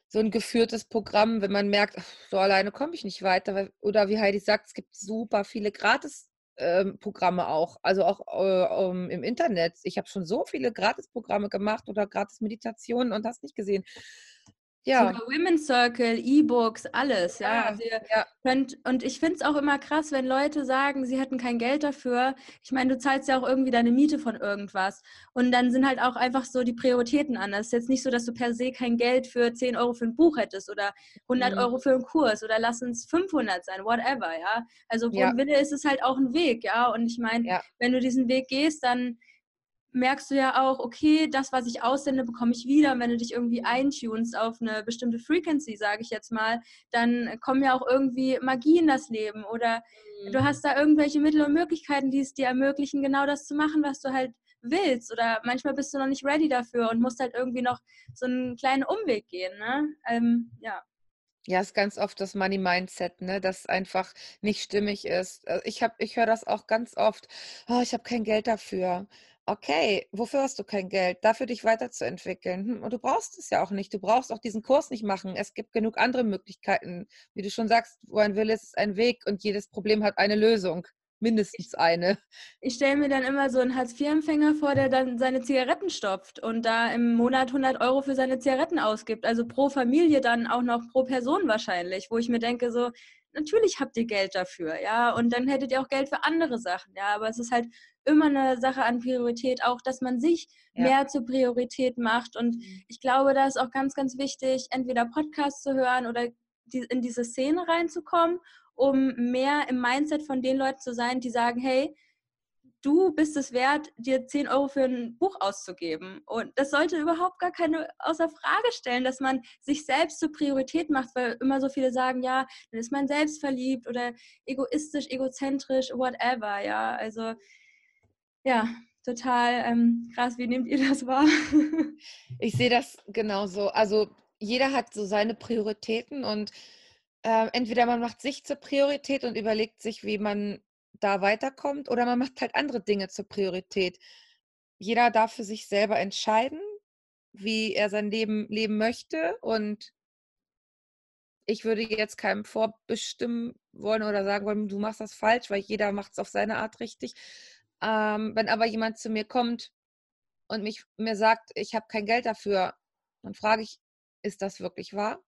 so ein geführtes Programm, wenn man merkt, ach, so alleine komme ich nicht weiter. Oder wie Heidi sagt, es gibt super viele Gratis-Programme ähm, auch, also auch äh, um, im Internet. Ich habe schon so viele Gratis-Programme gemacht oder Gratis-Meditationen und hast nicht gesehen. Ja. Sogar Women's Circle, E-Books, alles, ja. ja. Also ja. Könnt, und ich finde es auch immer krass, wenn Leute sagen, sie hätten kein Geld dafür. Ich meine, du zahlst ja auch irgendwie deine Miete von irgendwas. Und dann sind halt auch einfach so die Prioritäten anders. Es ist jetzt nicht so, dass du per se kein Geld für 10 Euro für ein Buch hättest oder 100 mhm. Euro für einen Kurs oder lass uns 500 sein, whatever, ja. Also, wo ja. Wille ist es halt auch ein Weg, ja. Und ich meine, wenn du diesen Weg gehst, dann merkst du ja auch, okay, das, was ich aussende, bekomme ich wieder. Und wenn du dich irgendwie eintunst auf eine bestimmte Frequency, sage ich jetzt mal, dann kommen ja auch irgendwie Magie in das Leben. Oder mhm. du hast da irgendwelche Mittel und Möglichkeiten, die es dir ermöglichen, genau das zu machen, was du halt willst. Oder manchmal bist du noch nicht ready dafür und musst halt irgendwie noch so einen kleinen Umweg gehen. Ne? Ähm, ja. Ja, ist ganz oft das Money Mindset, ne, das einfach nicht stimmig ist. Äh, ich habe, ich höre das auch ganz oft. Oh, ich habe kein Geld dafür. Okay, wofür hast du kein Geld? Dafür dich weiterzuentwickeln. Hm, und du brauchst es ja auch nicht. Du brauchst auch diesen Kurs nicht machen. Es gibt genug andere Möglichkeiten. Wie du schon sagst, wo ein Wille ist, ist ein Weg und jedes Problem hat eine Lösung. Mindestens eine. Ich stelle mir dann immer so einen Hartz-IV-Empfänger vor, der dann seine Zigaretten stopft und da im Monat 100 Euro für seine Zigaretten ausgibt. Also pro Familie dann auch noch pro Person wahrscheinlich, wo ich mir denke, so, natürlich habt ihr Geld dafür, ja, und dann hättet ihr auch Geld für andere Sachen, ja, aber es ist halt immer eine Sache an Priorität, auch dass man sich ja. mehr zur Priorität macht. Und mhm. ich glaube, da ist auch ganz, ganz wichtig, entweder Podcasts zu hören oder die, in diese Szene reinzukommen, um mehr im Mindset von den Leuten zu sein, die sagen, hey, du bist es wert, dir 10 Euro für ein Buch auszugeben. Und das sollte überhaupt gar keine außer Frage stellen, dass man sich selbst zur Priorität macht, weil immer so viele sagen, ja, dann ist man selbstverliebt oder egoistisch, egozentrisch, whatever, ja. Also ja, total ähm, krass. Wie nehmt ihr das wahr? ich sehe das genauso. Also jeder hat so seine Prioritäten und äh, entweder man macht sich zur Priorität und überlegt sich, wie man da weiterkommt, oder man macht halt andere Dinge zur Priorität. Jeder darf für sich selber entscheiden, wie er sein Leben leben möchte und ich würde jetzt keinem vorbestimmen wollen oder sagen wollen, du machst das falsch, weil jeder macht es auf seine Art richtig. Ähm, wenn aber jemand zu mir kommt und mich, mir sagt, ich habe kein Geld dafür, dann frage ich, ist das wirklich wahr?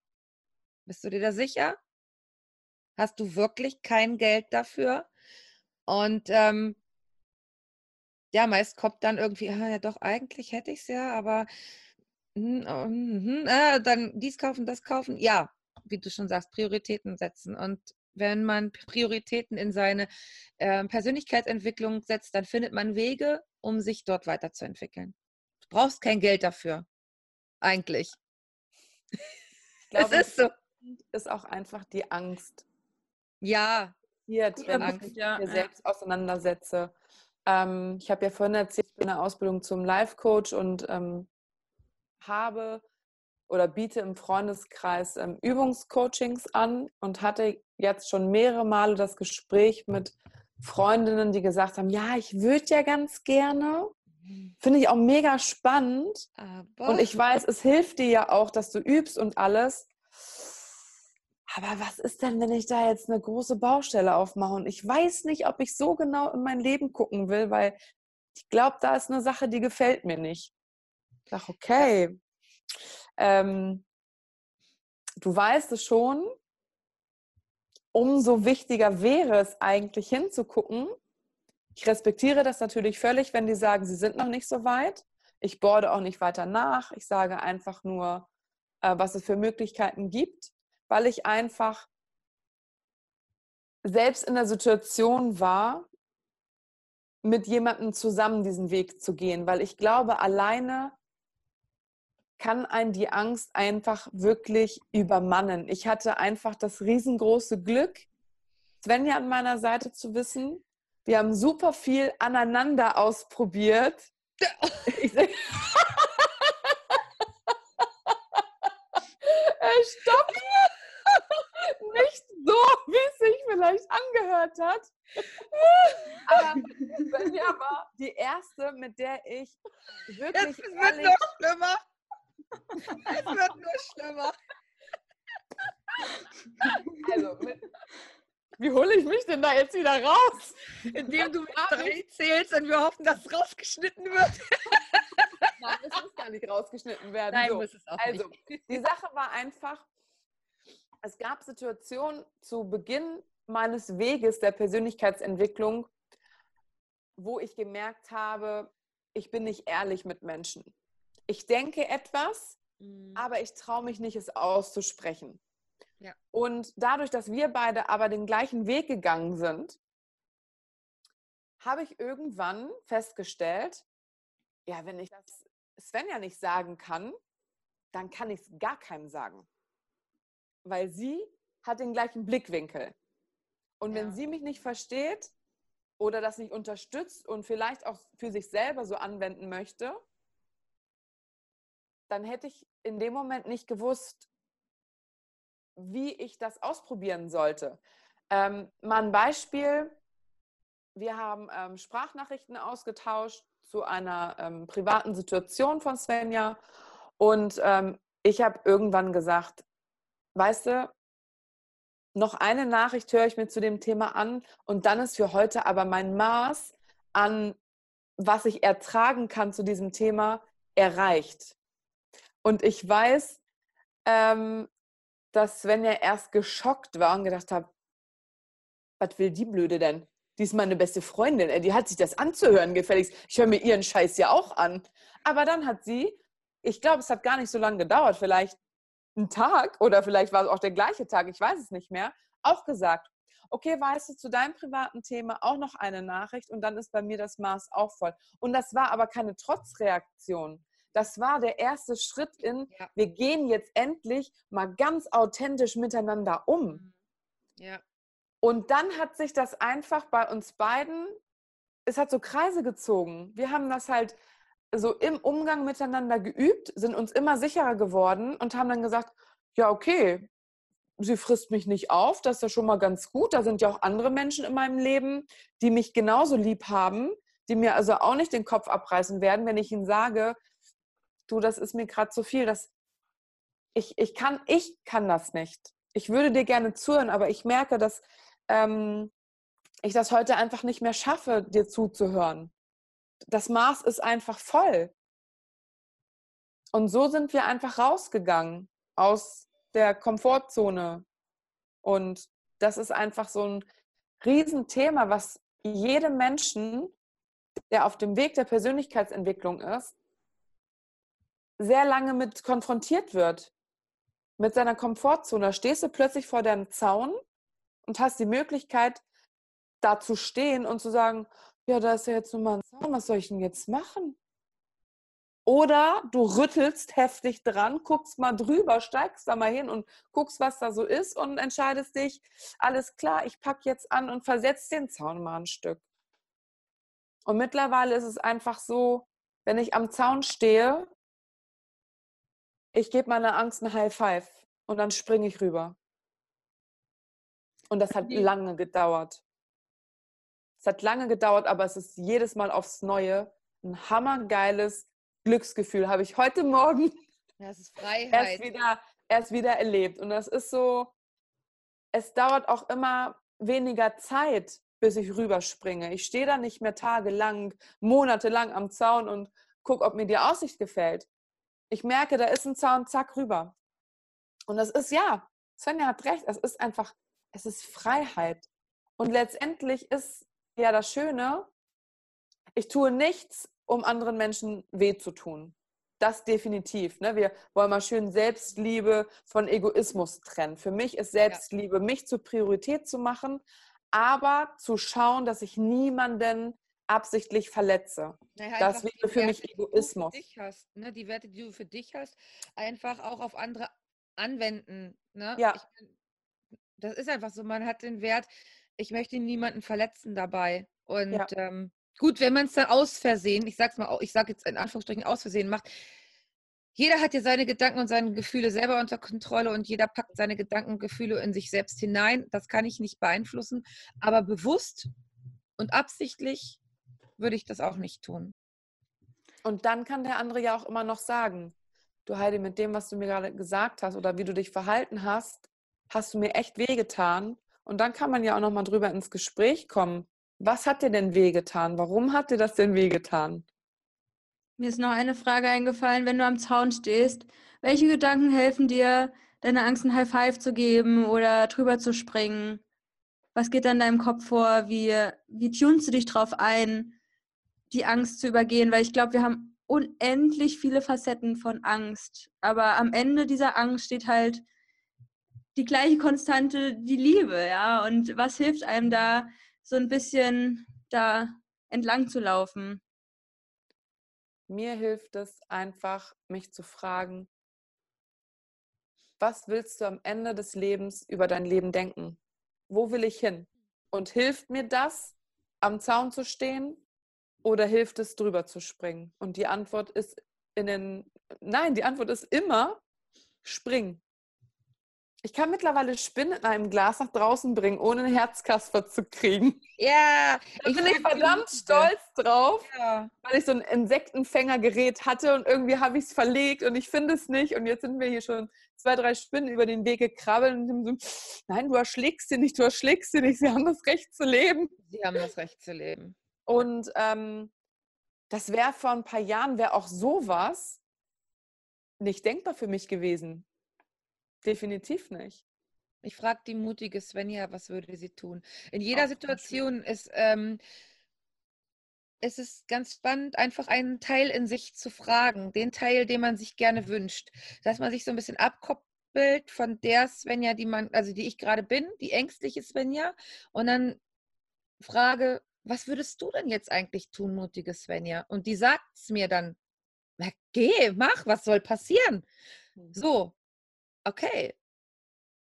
Bist du dir da sicher? Hast du wirklich kein Geld dafür? Und ähm, ja, meist kommt dann irgendwie, ah, ja doch, eigentlich hätte ich es ja, aber hm, oh, hm, äh, dann dies kaufen, das kaufen. Ja, wie du schon sagst, Prioritäten setzen. Und wenn man Prioritäten in seine äh, Persönlichkeitsentwicklung setzt, dann findet man Wege, um sich dort weiterzuentwickeln. Du brauchst kein Geld dafür. Eigentlich. Ich glaube, es ist so. Ist auch einfach die Angst. Ja. Hier, wenn Angst, ich mich ja, mir selbst auseinandersetze. Ähm, ich habe ja vorhin erzählt, ich bin eine Ausbildung zum Life-Coach und ähm, habe oder biete im Freundeskreis ähm, Übungscoachings an und hatte jetzt schon mehrere Male das Gespräch mit Freundinnen, die gesagt haben, ja, ich würde ja ganz gerne. Finde ich auch mega spannend. Aber und ich weiß, es hilft dir ja auch, dass du übst und alles. Aber was ist denn, wenn ich da jetzt eine große Baustelle aufmache und ich weiß nicht, ob ich so genau in mein Leben gucken will, weil ich glaube, da ist eine Sache, die gefällt mir nicht. Ich sage, okay, ähm, du weißt es schon, umso wichtiger wäre es eigentlich hinzugucken. Ich respektiere das natürlich völlig, wenn die sagen, sie sind noch nicht so weit. Ich borde auch nicht weiter nach. Ich sage einfach nur, äh, was es für Möglichkeiten gibt, weil ich einfach selbst in der Situation war, mit jemandem zusammen diesen Weg zu gehen, weil ich glaube, alleine kann einen die Angst einfach wirklich übermannen. Ich hatte einfach das riesengroße Glück, Svenja an meiner Seite zu wissen. Wir haben super viel aneinander ausprobiert. Stopp! Nicht so, wie es sich vielleicht angehört hat. Aber Svenja war die erste, mit der ich wirklich. Es wird noch schlimmer. Es wird nur schlimmer. Also, mit, wie hole ich mich denn da jetzt wieder raus? Indem du mit drei zählst und wir hoffen, dass es rausgeschnitten wird. Nein, es muss gar nicht rausgeschnitten werden. Nein, so. muss es auch Also, nicht. die Sache war einfach, es gab Situationen zu Beginn meines Weges der Persönlichkeitsentwicklung, wo ich gemerkt habe, ich bin nicht ehrlich mit Menschen. Ich denke etwas, Mhm. aber ich traue mich nicht, es auszusprechen. Ja. Und dadurch, dass wir beide aber den gleichen Weg gegangen sind, habe ich irgendwann festgestellt, ja, wenn ich das Svenja nicht sagen kann, dann kann ich es gar keinem sagen. Weil sie hat den gleichen Blickwinkel. Und wenn Ja. sie mich nicht versteht oder das nicht unterstützt und vielleicht auch für sich selber so anwenden möchte, dann hätte ich in dem Moment nicht gewusst, wie ich das ausprobieren sollte. Ähm, mal ein Beispiel. Wir haben ähm, Sprachnachrichten ausgetauscht zu einer ähm, privaten Situation von Svenja. Und ähm, ich habe irgendwann gesagt, weißt du, noch eine Nachricht höre ich mir zu dem Thema an und dann ist für heute aber mein Maß an, was ich ertragen kann zu diesem Thema, erreicht. Und ich weiß, ähm, dass Svenja erst geschockt war und gedacht hat, was will die Blöde denn? Die ist meine beste Freundin, die hat sich das anzuhören gefälligst. Ich höre mir ihren Scheiß ja auch an. Aber dann hat sie, ich glaube, es hat gar nicht so lange gedauert, vielleicht einen Tag oder vielleicht war es auch der gleiche Tag, ich weiß es nicht mehr, auch gesagt, okay, weißt du, zu deinem privaten Thema auch noch eine Nachricht und dann ist bei mir das Maß auch voll. Und das war aber keine Trotzreaktion. Das war der erste Schritt in, Ja. wir gehen jetzt endlich mal ganz authentisch miteinander um. Ja. Und dann hat sich das einfach bei uns beiden, es hat so Kreise gezogen. Wir haben das halt so im Umgang miteinander geübt, sind uns immer sicherer geworden und haben dann gesagt, ja, okay, sie frisst mich nicht auf, das ist ja schon mal ganz gut. Da sind ja auch andere Menschen in meinem Leben, die mich genauso lieb haben, die mir also auch nicht den Kopf abreißen werden, wenn ich ihnen sage, du, das ist mir gerade zu viel, das, ich, ich, kann, ich kann das nicht. Ich würde dir gerne zuhören, aber ich merke, dass ähm, ich das heute einfach nicht mehr schaffe, dir zuzuhören. Das Maß ist einfach voll. Und so sind wir einfach rausgegangen aus der Komfortzone. Und das ist einfach so ein Riesenthema, was jedem Menschen, der auf dem Weg der Persönlichkeitsentwicklung ist, sehr lange mit konfrontiert wird. Mit seiner Komfortzone. Stehst du plötzlich vor deinem Zaun und hast die Möglichkeit, da zu stehen und zu sagen, ja, da ist ja jetzt nun mal ein Zaun, was soll ich denn jetzt machen? Oder du rüttelst heftig dran, guckst mal drüber, steigst da mal hin und guckst, was da so ist und entscheidest dich, alles klar, ich packe jetzt an und versetz den Zaun mal ein Stück. Und mittlerweile ist es einfach so, wenn ich am Zaun stehe, ich gebe meiner Angst eine High Five und dann springe ich rüber. Und das hat lange gedauert. Es hat lange gedauert, aber es ist jedes Mal aufs Neue ein hammergeiles Glücksgefühl. Habe ich heute Morgen Das ist erst Freiheit. wieder, erst wieder erlebt. Und das ist so, es dauert auch immer weniger Zeit, bis ich rüberspringe. Ich stehe da nicht mehr tagelang, monatelang am Zaun und gucke, ob mir die Aussicht gefällt. Ich merke, da ist ein Zaun, zack, rüber. Und das ist ja, Svenja hat recht, es ist einfach, es ist Freiheit. Und letztendlich ist ja das Schöne, ich tue nichts, um anderen Menschen weh zu tun. Das definitiv. Ne? Wir wollen mal schön Selbstliebe von Egoismus trennen. Für mich ist Selbstliebe, mich zur Priorität zu machen, aber zu schauen, dass ich niemanden absichtlich verletze. Naja, das wäre für Werte, mich Egoismus. Die, du hast, ne? die Werte, die du für dich hast, einfach auch auf andere anwenden. Ne? Ja. Ich, das ist einfach so, man hat den Wert, ich möchte niemanden verletzen dabei. Und ja. ähm, gut, wenn man es dann aus Versehen, ich sag's mal, ich sage jetzt in Anführungsstrichen aus Versehen macht, jeder hat ja seine Gedanken und seine Gefühle selber unter Kontrolle und jeder packt seine Gedanken und Gefühle in sich selbst hinein. Das kann ich nicht beeinflussen, aber bewusst und absichtlich würde ich das auch nicht tun. Und dann kann der andere ja auch immer noch sagen, du Heidi, mit dem, was du mir gerade gesagt hast oder wie du dich verhalten hast, hast du mir echt wehgetan. Und dann kann man ja auch noch mal drüber ins Gespräch kommen. Was hat dir denn wehgetan? Warum hat dir das denn wehgetan? Mir ist noch eine Frage eingefallen, wenn du am Zaun stehst. Welche Gedanken helfen dir, deiner Angst ein High Five zu geben oder drüber zu springen? Was geht dann in deinem Kopf vor? Wie, wie tunst du dich drauf ein, die Angst zu übergehen? Weil ich glaube, wir haben unendlich viele Facetten von Angst. Aber am Ende dieser Angst steht halt die gleiche Konstante, die Liebe, ja. Und was hilft einem da, so ein bisschen da entlang zu laufen? Mir hilft es einfach, mich zu fragen, was willst du am Ende des Lebens über dein Leben denken? Wo will ich hin? Und hilft mir das, am Zaun zu stehen oder hilft es, drüber zu springen? Und die Antwort ist in den, nein, die Antwort ist immer springen. Ich kann mittlerweile Spinnen in einem Glas nach draußen bringen, ohne einen Herzkasper zu kriegen. Ja, da bin ich verdammt stolz drauf, ja. weil ich so ein Insektenfängergerät hatte und irgendwie habe ich es verlegt und ich finde es nicht. Und jetzt sind wir hier schon zwei, drei Spinnen über den Weg gekrabbelt und so, nein, du erschlägst sie nicht, du erschlägst sie nicht, sie haben das Recht zu leben. Sie haben das Recht zu leben. Und ähm, das wäre vor ein paar Jahren, wäre auch sowas nicht denkbar für mich gewesen. Definitiv nicht. Ich frage die mutige Svenja, was würde sie tun? In jeder Ach, Situation ist, ähm, ist es ganz spannend, einfach einen Teil in sich zu fragen, den Teil, den man sich gerne wünscht, dass man sich so ein bisschen abkoppelt von der Svenja, die man, also die ich gerade bin, die ängstliche Svenja, und dann frage, was würdest du denn jetzt eigentlich tun, mutige Svenja? Und die sagt es mir dann, na geh, mach, was soll passieren? Mhm. So, okay.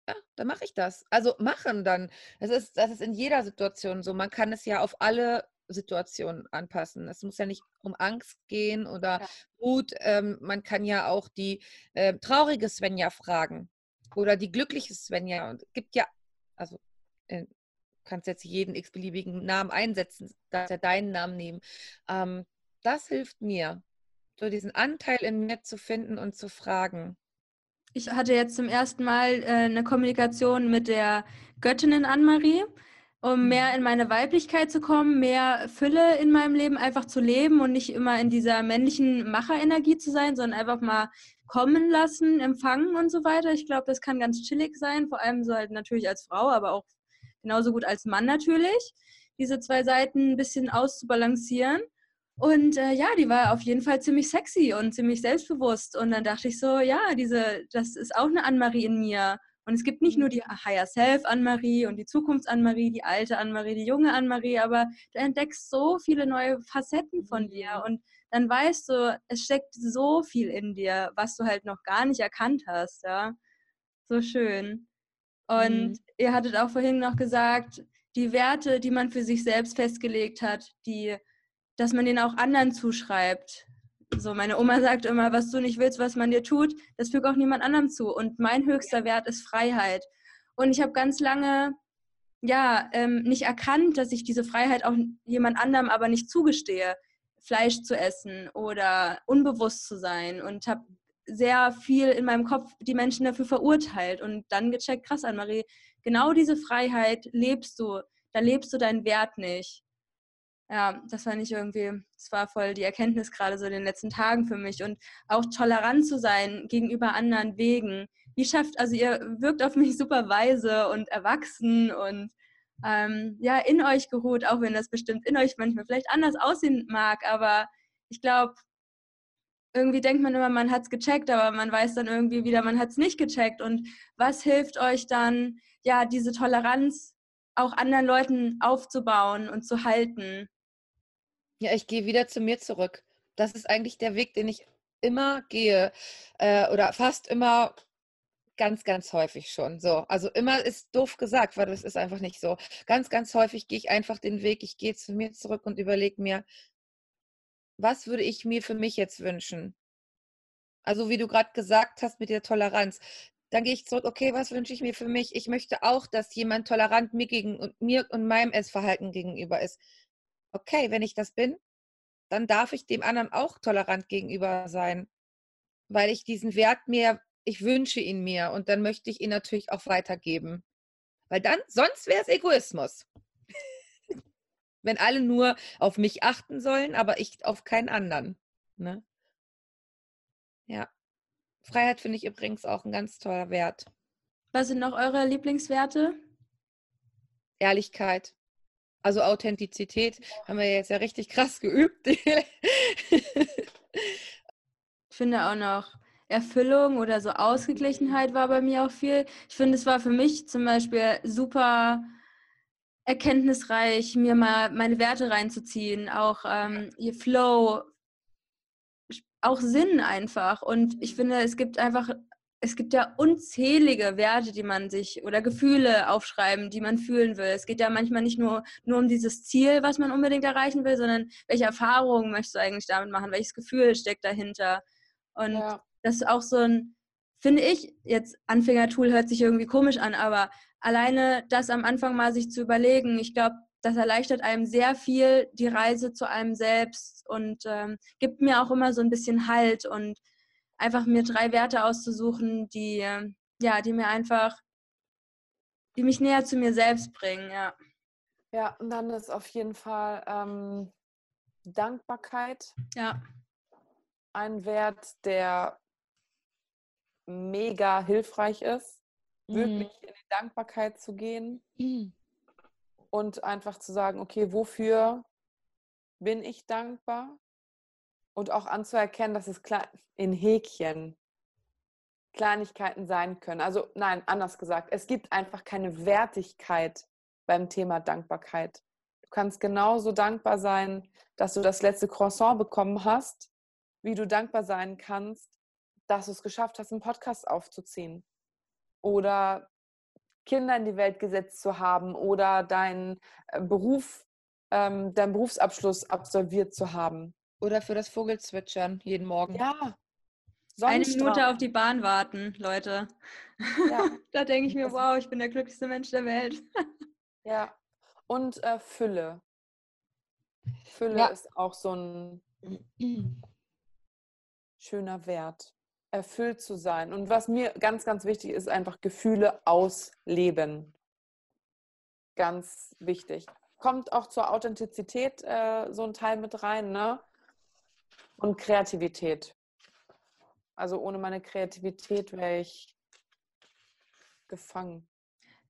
Ja, dann mache ich das. Also machen dann. Das ist, das ist in jeder Situation so. Man kann es ja auf alle Situationen anpassen. Es muss ja nicht um Angst gehen oder ja. Ähm, man kann ja auch die äh, traurige Svenja fragen oder die glückliche Svenja. Und es gibt ja, also in, kannst jetzt jeden x-beliebigen Namen einsetzen, darfst ja deinen Namen nehmen. Ähm, das hilft mir, so diesen Anteil in mir zu finden und zu fragen. Ich hatte jetzt zum ersten Mal äh, eine Kommunikation mit der Göttinnen Anne-Marie, um mhm. mehr in meine Weiblichkeit zu kommen, mehr Fülle in meinem Leben einfach zu leben und nicht immer in dieser männlichen Macherenergie zu sein, sondern einfach mal kommen lassen, empfangen und so weiter. Ich glaube, das kann ganz chillig sein, vor allem so halt natürlich als Frau, aber auch genauso gut als Mann natürlich, diese zwei Seiten ein bisschen auszubalancieren. Und äh, ja, die war auf jeden Fall ziemlich sexy und ziemlich selbstbewusst. Und dann dachte ich so, ja, diese, das ist auch eine Anne-Marie in mir. Und es gibt nicht nur die Higher Self Anne-Marie und die Zukunfts Anne-Marie, die alte Anne-Marie, die junge Anne-Marie, aber du entdeckst so viele neue Facetten von dir und dann weißt du, es steckt so viel in dir, was du halt noch gar nicht erkannt hast, ja. So schön. Und mhm. ihr hattet auch vorhin noch gesagt, die Werte, die man für sich selbst festgelegt hat, die, dass man denen auch anderen zuschreibt. So, meine Oma sagt immer, was du nicht willst, was man dir tut, das fügt auch niemand anderem zu. Und mein höchster Wert ist Freiheit. Und ich habe ganz lange ja ähm, nicht erkannt, dass ich diese Freiheit auch jemand anderem aber nicht zugestehe, Fleisch zu essen oder unbewusst zu sein. Und habe sehr viel in meinem Kopf die Menschen dafür verurteilt und dann gecheckt, krass, Anne-Marie, genau diese Freiheit lebst du, da lebst du deinen Wert nicht. Ja, das fand ich irgendwie, das war voll die Erkenntnis gerade so in den letzten Tagen für mich und auch tolerant zu sein gegenüber anderen Wegen. Wie schafft, also ihr wirkt auf mich super weise und erwachsen und ähm, ja, in euch geruht, auch wenn das bestimmt in euch manchmal vielleicht anders aussehen mag, aber ich glaube, irgendwie denkt man immer, man hat es gecheckt, aber man weiß dann irgendwie wieder, man hat es nicht gecheckt. Und was hilft euch dann, ja, diese Toleranz auch anderen Leuten aufzubauen und zu halten? Ja, ich gehe wieder zu mir zurück. Das ist eigentlich der Weg, den ich immer gehe äh, oder fast immer ganz, ganz häufig schon. So, also immer ist doof gesagt, weil das ist einfach nicht so. Ganz, ganz häufig gehe ich einfach den Weg, ich gehe zu mir zurück und überlege mir, was würde ich mir für mich jetzt wünschen? Also wie du gerade gesagt hast mit der Toleranz. Dann gehe ich zurück, okay, was wünsche ich mir für mich? Ich möchte auch, dass jemand tolerant mir gegen mir und meinem Essverhalten gegenüber ist. Okay, wenn ich das bin, dann darf ich dem anderen auch tolerant gegenüber sein, weil ich diesen Wert mir ich wünsche ihn mir und dann möchte ich ihn natürlich auch weitergeben. Weil dann, sonst wäre es Egoismus. Wenn alle nur auf mich achten sollen, aber ich auf keinen anderen. Ne? Ja. Freiheit finde ich übrigens auch ein ganz toller Wert. Was sind noch eure Lieblingswerte? Ehrlichkeit. Also Authentizität haben wir jetzt ja richtig krass geübt. ich finde auch noch Erfüllung oder so Ausgeglichenheit war bei mir auch viel. Ich finde, es war für mich zum Beispiel super erkenntnisreich, mir mal meine Werte reinzuziehen, auch ähm, ihr Flow, auch Sinn einfach. Und ich finde, es gibt einfach, es gibt ja unzählige Werte, die man sich oder Gefühle aufschreiben, die man fühlen will. Es geht ja manchmal nicht nur, nur um dieses Ziel, was man unbedingt erreichen will, sondern welche Erfahrungen möchtest du eigentlich damit machen, welches Gefühl steckt dahinter. Und ja das ist auch so ein, finde ich, jetzt Anfängertool hört sich irgendwie komisch an, aber alleine das am Anfang mal sich zu überlegen, ich glaube, das erleichtert einem sehr viel die Reise zu einem selbst und ähm, gibt mir auch immer so ein bisschen Halt und einfach mir drei Werte auszusuchen, die, äh, ja, die mir einfach, die mich näher zu mir selbst bringen, ja. Ja, und dann ist auf jeden Fall ähm, Dankbarkeit. Ja. Ein Wert, der mega hilfreich ist, mhm. wirklich in die Dankbarkeit zu gehen mhm. und einfach zu sagen, okay, wofür bin ich dankbar? Und auch anzuerkennen, dass es in Häkchen Kleinigkeiten sein können. Also nein, anders gesagt, es gibt einfach keine Wertigkeit beim Thema Dankbarkeit. Du kannst genauso dankbar sein, dass du das letzte Croissant bekommen hast, wie du dankbar sein kannst, dass du es geschafft hast, einen Podcast aufzuziehen oder Kinder in die Welt gesetzt zu haben oder deinen äh, Beruf, ähm, deinen Berufsabschluss absolviert zu haben. Oder für das Vogelzwitschern jeden Morgen. Ja. Eine Minute auf die Bahn warten, Leute. Ja. da denke ich mir, wow, ich bin der glücklichste Mensch der Welt. ja. Und äh, Fülle. Fülle ja. ist auch so ein schöner Wert erfüllt zu sein. Und was mir ganz, ganz wichtig ist, einfach Gefühle ausleben. Ganz wichtig. Kommt auch zur Authentizität äh, so ein Teil mit rein, ne? Und Kreativität. Also ohne meine Kreativität wäre ich gefangen.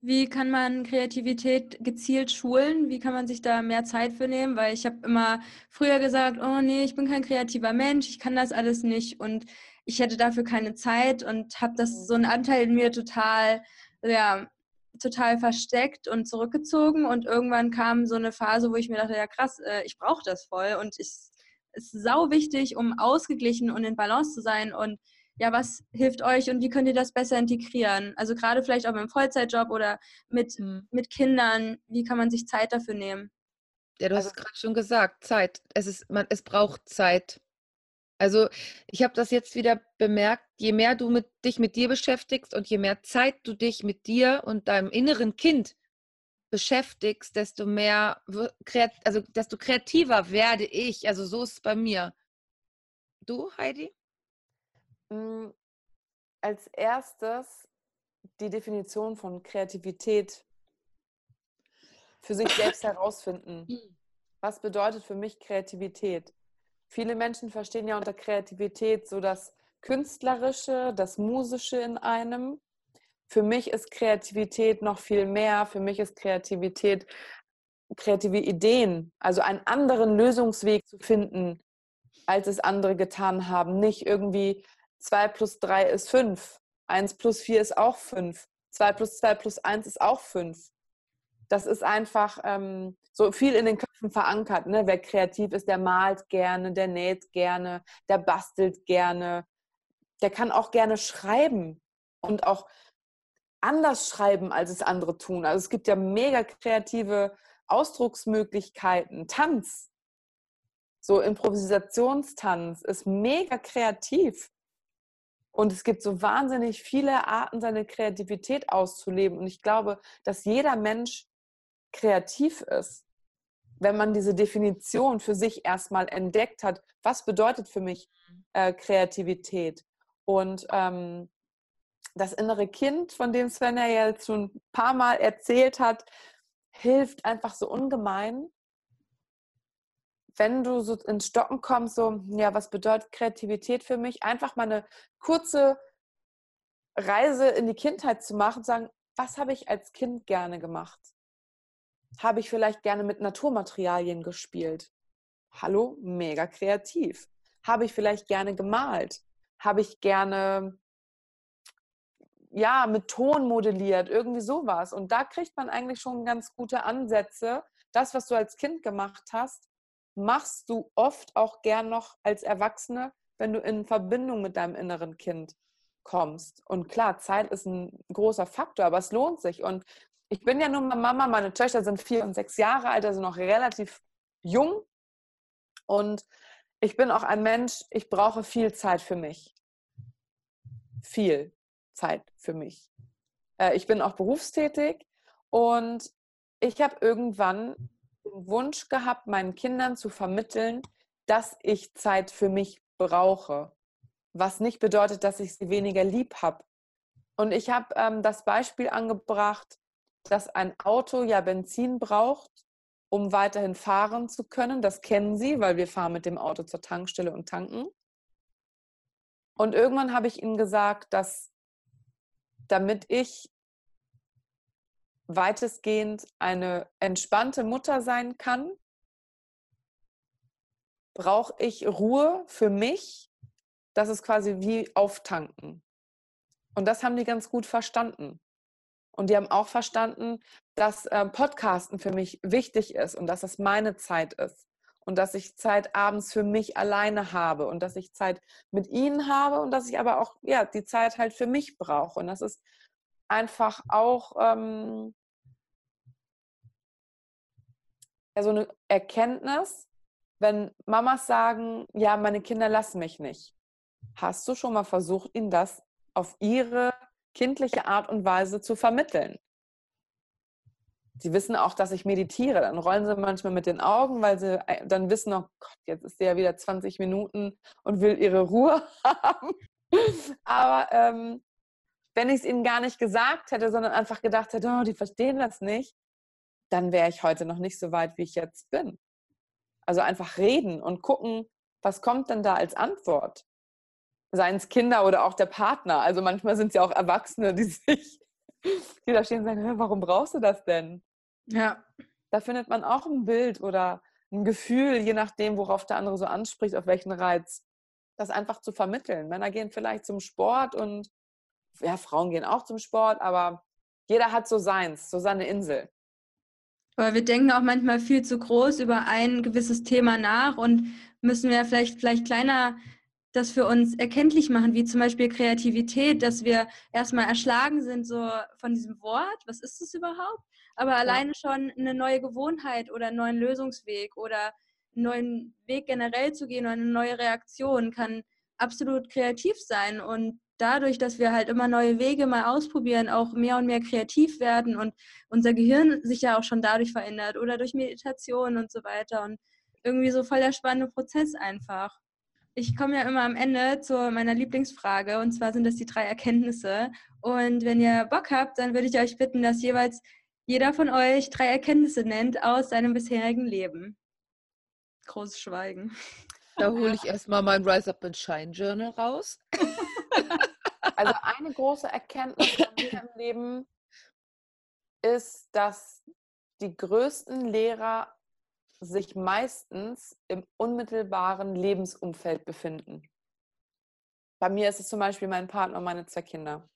Wie kann man Kreativität gezielt schulen? Wie kann man sich da mehr Zeit für nehmen? Weil ich habe immer früher gesagt, oh nee, ich bin kein kreativer Mensch, ich kann das alles nicht. Und ich hätte dafür keine Zeit und habe das mhm. so einen Anteil in mir total, ja, total versteckt und zurückgezogen. Und irgendwann kam so eine Phase, wo ich mir dachte, ja krass, äh, ich brauche das voll und ich, ist sau wichtig, um ausgeglichen und in Balance zu sein. Und ja, was hilft euch und wie könnt ihr das besser integrieren? Also gerade vielleicht auch im Vollzeitjob oder mit, mhm. mit Kindern, wie kann man sich Zeit dafür nehmen? Ja, du hast also, es gerade schon gesagt, Zeit. Es, ist, man, es braucht Zeit. Also ich habe das jetzt wieder bemerkt, je mehr du mit, dich mit dir beschäftigst und je mehr Zeit du dich mit dir und deinem inneren Kind beschäftigst, desto mehr, also desto kreativer werde ich. Also so ist es bei mir. Du, Heidi? Hm, als erstes die Definition von Kreativität für sich selbst herausfinden. Was bedeutet für mich Kreativität? Viele Menschen verstehen ja unter Kreativität so das Künstlerische, das Musische in einem. Für mich ist Kreativität noch viel mehr. Für mich ist Kreativität kreative Ideen, also einen anderen Lösungsweg zu finden, als es andere getan haben. Nicht irgendwie 2 plus 3 ist 5, 1 plus 4 ist auch 5, 2 plus 2 plus 1 ist auch 5. Das ist einfach ähm, so viel in den Köpfen verankert. Ne? Wer kreativ ist, der malt gerne, der näht gerne, der bastelt gerne, der kann auch gerne schreiben und auch anders schreiben, als es andere tun. Also es gibt ja mega kreative Ausdrucksmöglichkeiten. Tanz, so Improvisationstanz ist mega kreativ. Und es gibt so wahnsinnig viele Arten, seine Kreativität auszuleben. Und ich glaube, dass jeder Mensch kreativ ist, wenn man diese Definition für sich erstmal entdeckt hat. Was bedeutet für mich äh, Kreativität? Und ähm, das innere Kind, von dem Sven ja jetzt schon ein paar Mal erzählt hat, hilft einfach so ungemein, wenn du so ins Stocken kommst, so, ja, was bedeutet Kreativität für mich? Einfach mal eine kurze Reise in die Kindheit zu machen, und sagen, was habe ich als Kind gerne gemacht? Habe ich vielleicht gerne mit Naturmaterialien gespielt? Hallo, mega kreativ. Habe ich vielleicht gerne gemalt? Habe ich gerne ja, mit Ton modelliert, irgendwie sowas. Und da kriegt man eigentlich schon ganz gute Ansätze. Das, was du als Kind gemacht hast, machst du oft auch gern noch als Erwachsene, wenn du in Verbindung mit deinem inneren Kind kommst. Und klar, Zeit ist ein großer Faktor, aber es lohnt sich. Und ich bin ja nun mal Mama, meine Töchter sind vier und sechs Jahre alt, also noch relativ jung. Und ich bin auch ein Mensch, ich brauche viel Zeit für mich. Viel. Zeit für mich. Äh, ich bin auch berufstätig und ich habe irgendwann den Wunsch gehabt, meinen Kindern zu vermitteln, dass ich Zeit für mich brauche. Was nicht bedeutet, dass ich sie weniger lieb habe. Und ich habe ähm, das Beispiel angebracht, dass ein Auto ja Benzin braucht, um weiterhin fahren zu können. Das kennen Sie, weil wir fahren mit dem Auto zur Tankstelle und tanken. Und irgendwann habe ich Ihnen gesagt, dass damit ich weitestgehend eine entspannte Mutter sein kann, brauche ich Ruhe für mich. Das ist quasi wie auftanken. Und das haben die ganz gut verstanden. Und die haben auch verstanden, dass äh, Podcasten für mich wichtig ist und dass das meine Zeit ist. Und dass ich Zeit abends für mich alleine habe und dass ich Zeit mit ihnen habe und dass ich aber auch ja, die Zeit halt für mich brauche. Und das ist einfach auch ähm, ja, so eine Erkenntnis, wenn Mamas sagen, ja, meine Kinder lassen mich nicht. Hast du schon mal versucht, ihnen das auf ihre kindliche Art und Weise zu vermitteln? Sie wissen auch, dass ich meditiere. Dann rollen sie manchmal mit den Augen, weil sie äh, dann wissen, oh Gott, jetzt ist sie ja wieder 20 Minuten und will ihre Ruhe haben. Aber ähm, wenn ich es ihnen gar nicht gesagt hätte, sondern einfach gedacht hätte, oh, die verstehen das nicht, dann wäre ich heute noch nicht so weit, wie ich jetzt bin. Also einfach reden und gucken, was kommt denn da als Antwort? Seien es Kinder oder auch der Partner. Also manchmal sind es ja auch Erwachsene, die sich, die da stehen und sagen, warum brauchst du das denn? Ja. Da findet man auch ein Bild oder ein Gefühl, je nachdem, worauf der andere so anspricht, auf welchen Reiz, das einfach zu vermitteln. Männer gehen vielleicht zum Sport und ja, Frauen gehen auch zum Sport, aber jeder hat so seins, so seine Insel. Aber wir denken auch manchmal viel zu groß über ein gewisses Thema nach und müssen wir vielleicht, vielleicht kleiner das für uns erkenntlich machen, wie zum Beispiel Kreativität, dass wir erstmal erschlagen sind so von diesem Wort, was ist das überhaupt? Aber ja. alleine schon eine neue Gewohnheit oder einen neuen Lösungsweg oder einen neuen Weg generell zu gehen oder eine neue Reaktion kann absolut kreativ sein und dadurch, dass wir halt immer neue Wege mal ausprobieren, auch mehr und mehr kreativ werden und unser Gehirn sich ja auch schon dadurch verändert oder durch Meditation und so weiter und irgendwie so voll der spannende Prozess einfach. ich komme ja immer am Ende zu meiner Lieblingsfrage und zwar sind das die drei Erkenntnisse. Und wenn ihr Bock habt, dann würde ich euch bitten, dass jeweils jeder von euch drei Erkenntnisse nennt aus seinem bisherigen Leben. Großes Schweigen. Da hole ich erstmal mein Rise Up and Shine Journal raus. Also eine große Erkenntnis von mir im Leben ist, dass die größten Lehrer sich meistens im unmittelbaren Lebensumfeld befinden. Bei mir ist es zum Beispiel mein Partner und meine zwei Kinder.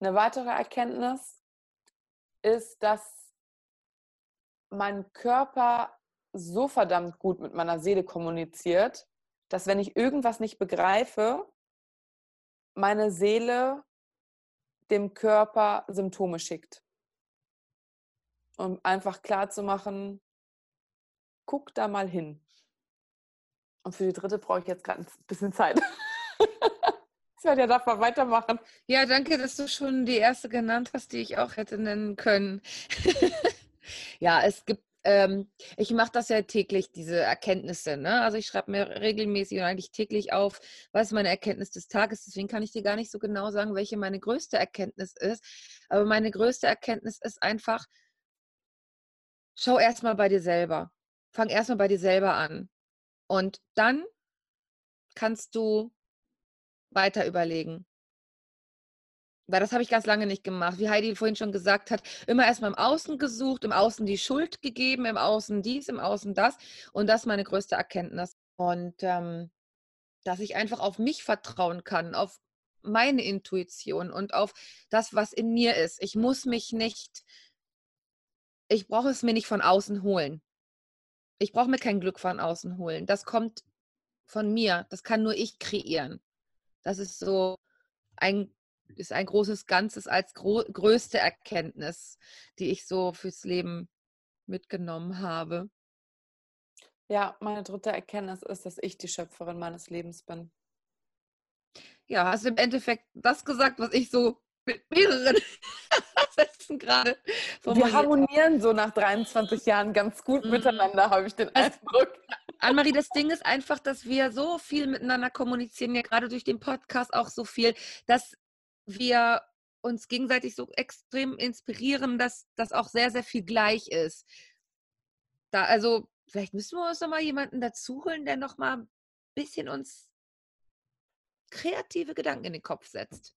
Eine weitere Erkenntnis ist, dass mein Körper so verdammt gut mit meiner Seele kommuniziert, dass wenn ich irgendwas nicht begreife, meine Seele dem Körper Symptome schickt. Um einfach klar zu machen, guck da mal hin. Und für die dritte brauche ich jetzt gerade ein bisschen Zeit. ich werde ja davon weitermachen. Ja, danke, dass du schon die erste genannt hast, die ich auch hätte nennen können. ja, es gibt ähm, ich mache das ja täglich, diese Erkenntnisse. Ne? Also ich schreibe mir regelmäßig und eigentlich täglich auf, was ist meine Erkenntnis des Tages. Deswegen kann ich dir gar nicht so genau sagen, welche meine größte Erkenntnis ist. Aber meine größte Erkenntnis ist einfach, schau erstmal bei dir selber. Fang erstmal bei dir selber an. Und dann kannst du weiter überlegen. Weil das habe ich ganz lange nicht gemacht. Wie Heidi vorhin schon gesagt hat, immer erstmal im Außen gesucht, im Außen die Schuld gegeben, im Außen dies, im Außen das. Und das ist meine größte Erkenntnis. Und ähm, dass ich einfach auf mich vertrauen kann, auf meine Intuition und auf das, was in mir ist. Ich muss mich nicht, ich brauche es mir nicht von außen holen. Ich brauche mir kein Glück von außen holen. Das kommt von mir. Das kann nur ich kreieren. Das ist so ein ist ein großes Ganzes als größte Erkenntnis, die ich so fürs Leben mitgenommen habe. Ja, meine dritte Erkenntnis ist, dass ich die Schöpferin meines Lebens bin. Ja, hast du im Endeffekt das gesagt, was ich so mit mehreren Sätzen gerade Wir harmonieren so nach 23 Jahren ganz gut mhm. miteinander, habe ich den Eindruck. Annemarie, das Ding ist einfach, dass wir so viel miteinander kommunizieren, ja gerade durch den Podcast auch so viel, dass wir uns gegenseitig so extrem inspirieren, dass das auch sehr, sehr viel gleich ist. Da, also, vielleicht müssen wir uns noch mal jemanden dazu holen, der noch mal ein bisschen uns kreative Gedanken in den Kopf setzt.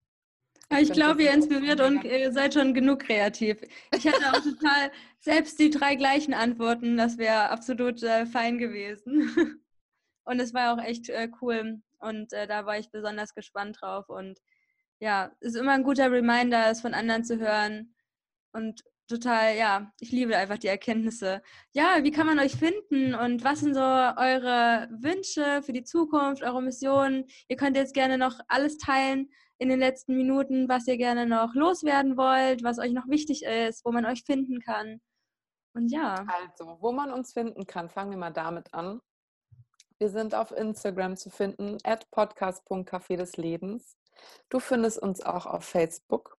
Ich glaube, ihr inspiriert und ihr seid schon genug kreativ. Ich hatte auch total selbst die drei gleichen Antworten. Das wäre absolut äh, fein gewesen. Und es war auch echt äh, cool. Und äh, da war ich besonders gespannt drauf. Und ja, ist immer ein guter Reminder, es von anderen zu hören. Und total, ja, ich liebe einfach die Erkenntnisse. Ja, wie kann man euch finden und was sind so eure Wünsche für die Zukunft, eure Missionen? Ihr könnt jetzt gerne noch alles teilen in den letzten Minuten, was ihr gerne noch loswerden wollt, was euch noch wichtig ist, wo man euch finden kann. Und ja. Also, wo man uns finden kann, fangen wir mal damit an. Wir sind auf Instagram zu finden, at podcast.café des Lebens. Du findest uns auch auf Facebook.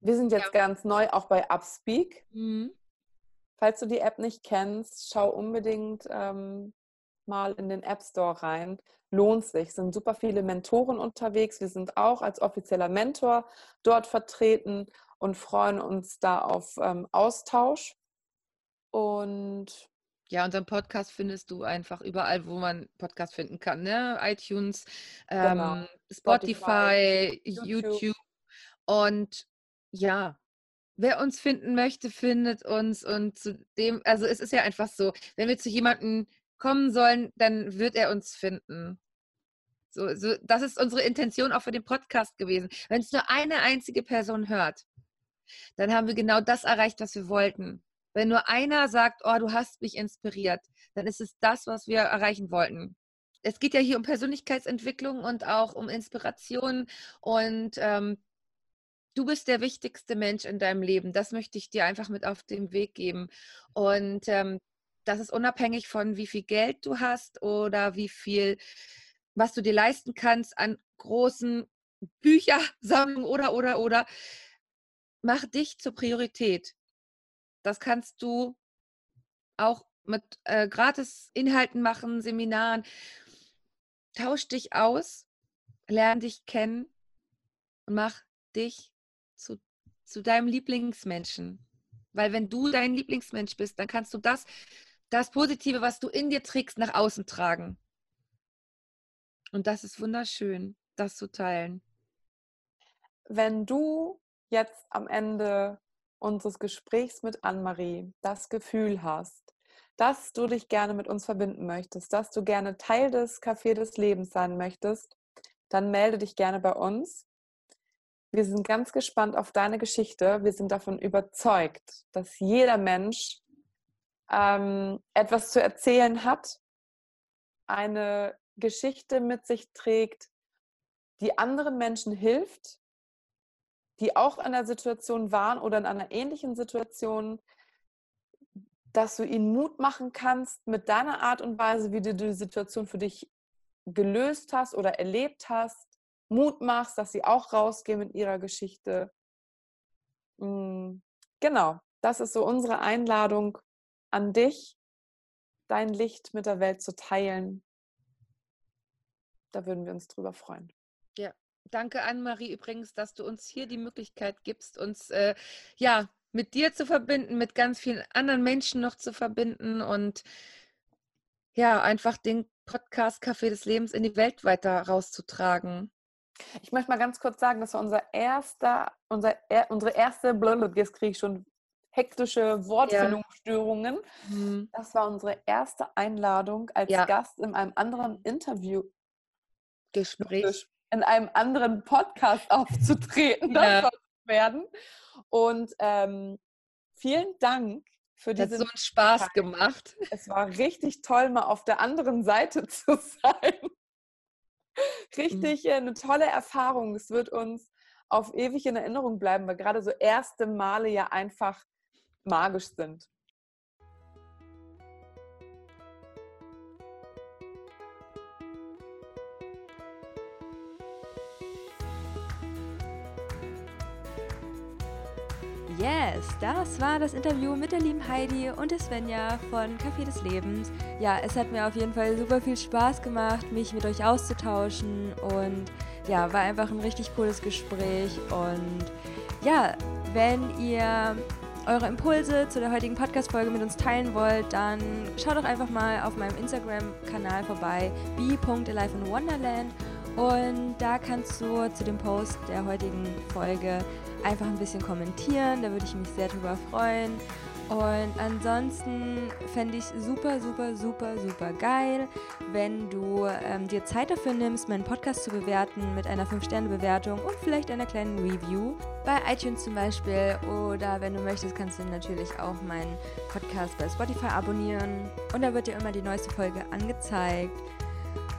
Wir sind jetzt ja. ganz neu auch bei Upspeak. Mhm. Falls du die App nicht kennst, schau unbedingt ähm, mal in den App Store rein. Lohnt sich. Es sind super viele Mentoren unterwegs. Wir sind auch als offizieller Mentor dort vertreten und freuen uns da auf ähm, Austausch. Und ja, unseren Podcast findest du einfach überall, wo man Podcast finden kann. Ne? iTunes, genau. ähm, Spotify, Spotify YouTube. YouTube. Und ja, wer uns finden möchte, findet uns. Und zu dem, also es ist ja einfach so, wenn wir zu jemandem kommen sollen, dann wird er uns finden. So, so, das ist unsere Intention auch für den Podcast gewesen. Wenn es nur eine einzige Person hört, dann haben wir genau das erreicht, was wir wollten. Wenn nur einer sagt, oh, du hast mich inspiriert, dann ist es das, was wir erreichen wollten. Es geht ja hier um Persönlichkeitsentwicklung und auch um Inspiration und ähm, du bist der wichtigste Mensch in deinem Leben. Das möchte ich dir einfach mit auf den Weg geben. Und ähm, das ist unabhängig von, wie viel Geld du hast oder wie viel, was du dir leisten kannst an großen Büchersammlungen oder, oder, oder. Mach dich zur Priorität. Das kannst du auch mit äh, Gratis-Inhalten machen, Seminaren. tausch dich aus, lern dich kennen und mach dich zu, zu deinem Lieblingsmenschen. Weil wenn du dein Lieblingsmensch bist, dann kannst du das, das Positive, was du in dir trägst, nach außen tragen. Und das ist wunderschön, das zu teilen. Wenn du jetzt am Ende unseres Gesprächs mit Anne-Marie das Gefühl hast, dass du dich gerne mit uns verbinden möchtest, dass du gerne Teil des Café des Lebens sein möchtest, dann melde dich gerne bei uns. Wir sind ganz gespannt auf deine Geschichte. Wir sind davon überzeugt, dass jeder Mensch ähm, etwas zu erzählen hat, eine Geschichte mit sich trägt, die anderen Menschen hilft, die auch in der Situation waren oder in einer ähnlichen Situation, dass du ihnen Mut machen kannst mit deiner Art und Weise, wie du die Situation für dich gelöst hast oder erlebt hast, Mut machst, dass sie auch rausgehen mit ihrer Geschichte. Mm, genau, das ist so unsere Einladung an dich, dein Licht mit der Welt zu teilen. Da würden wir uns drüber freuen. Ja, danke Anne-Marie übrigens, dass du uns hier die Möglichkeit gibst, uns äh, ja mit dir zu verbinden, mit ganz vielen anderen Menschen noch zu verbinden und ja, einfach den Podcast Café des Lebens in die Welt weiter rauszutragen. Ich möchte mal ganz kurz sagen, das war unser erster, unser, unsere erste, jetzt kriege ich schon hektische Wortfindungsstörungen. Ja. Mhm. Das war unsere erste Einladung als ja. Gast in einem anderen Interview. Gespräch. In einem anderen Podcast aufzutreten. Ja. Das soll werden. Und ähm, vielen Dank für diese. Hat so einen Spaß Zeit. gemacht. Es war richtig toll, mal auf der anderen Seite zu sein. richtig mhm. eine tolle Erfahrung. Es wird uns auf ewig in Erinnerung bleiben, weil gerade so erste Male ja einfach magisch sind. Yes, das war das Interview mit der lieben Heidi und der Svenja von Café des Lebens. Ja, es hat mir auf jeden Fall super viel Spaß gemacht, mich mit euch auszutauschen und ja, war einfach ein richtig cooles Gespräch und ja, wenn ihr eure Impulse zu der heutigen Podcast-Folge mit uns teilen wollt, dann schaut doch einfach mal auf meinem Instagram-Kanal vorbei, be.aliveinwonderland und da kannst du zu dem Post der heutigen Folge einfach ein bisschen kommentieren. Da würde ich mich sehr drüber freuen. Und ansonsten fände ich super, super, super, super geil, wenn du ähm, dir Zeit dafür nimmst, meinen Podcast zu bewerten mit einer 5-Sterne-Bewertung und vielleicht einer kleinen Review. Bei iTunes zum Beispiel. Oder wenn du möchtest, kannst du natürlich auch meinen Podcast bei Spotify abonnieren. Und da wird dir immer die neueste Folge angezeigt.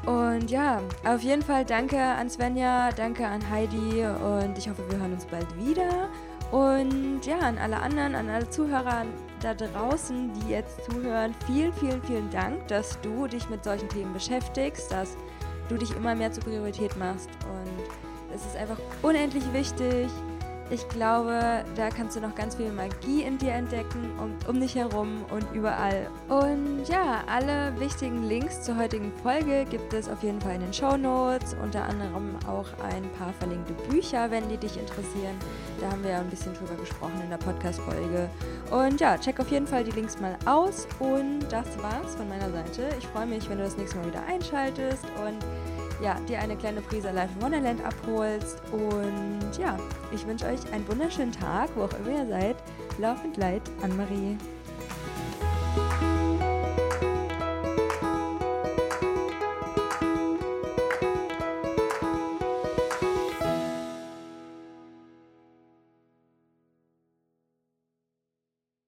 Und ja, auf jeden Fall danke an Svenja, danke an Heidi und ich hoffe, wir hören uns bald wieder. Und ja, an alle anderen, an alle Zuhörer da draußen, die jetzt zuhören, vielen, vielen, vielen Dank, dass du dich mit solchen Themen beschäftigst, dass du dich immer mehr zur Priorität machst. Und es ist einfach unendlich wichtig, ich glaube, da kannst du noch ganz viel Magie in dir entdecken, um, um dich herum und überall. Und ja, alle wichtigen Links zur heutigen Folge gibt es auf jeden Fall in den Show Notes. Unter anderem auch ein paar verlinkte Bücher, wenn die dich interessieren. Da haben wir ja ein bisschen drüber gesprochen in der Podcast-Folge. Und ja, check auf jeden Fall die Links mal aus. Und das war's von meiner Seite. Ich freue mich, wenn du das nächste Mal wieder einschaltest und ja, dir eine kleine Prise Life in Wonderland abholst. Und ja, ich wünsche euch einen wunderschönen Tag, wo auch immer ihr seid. Love and Light, Anne-Marie.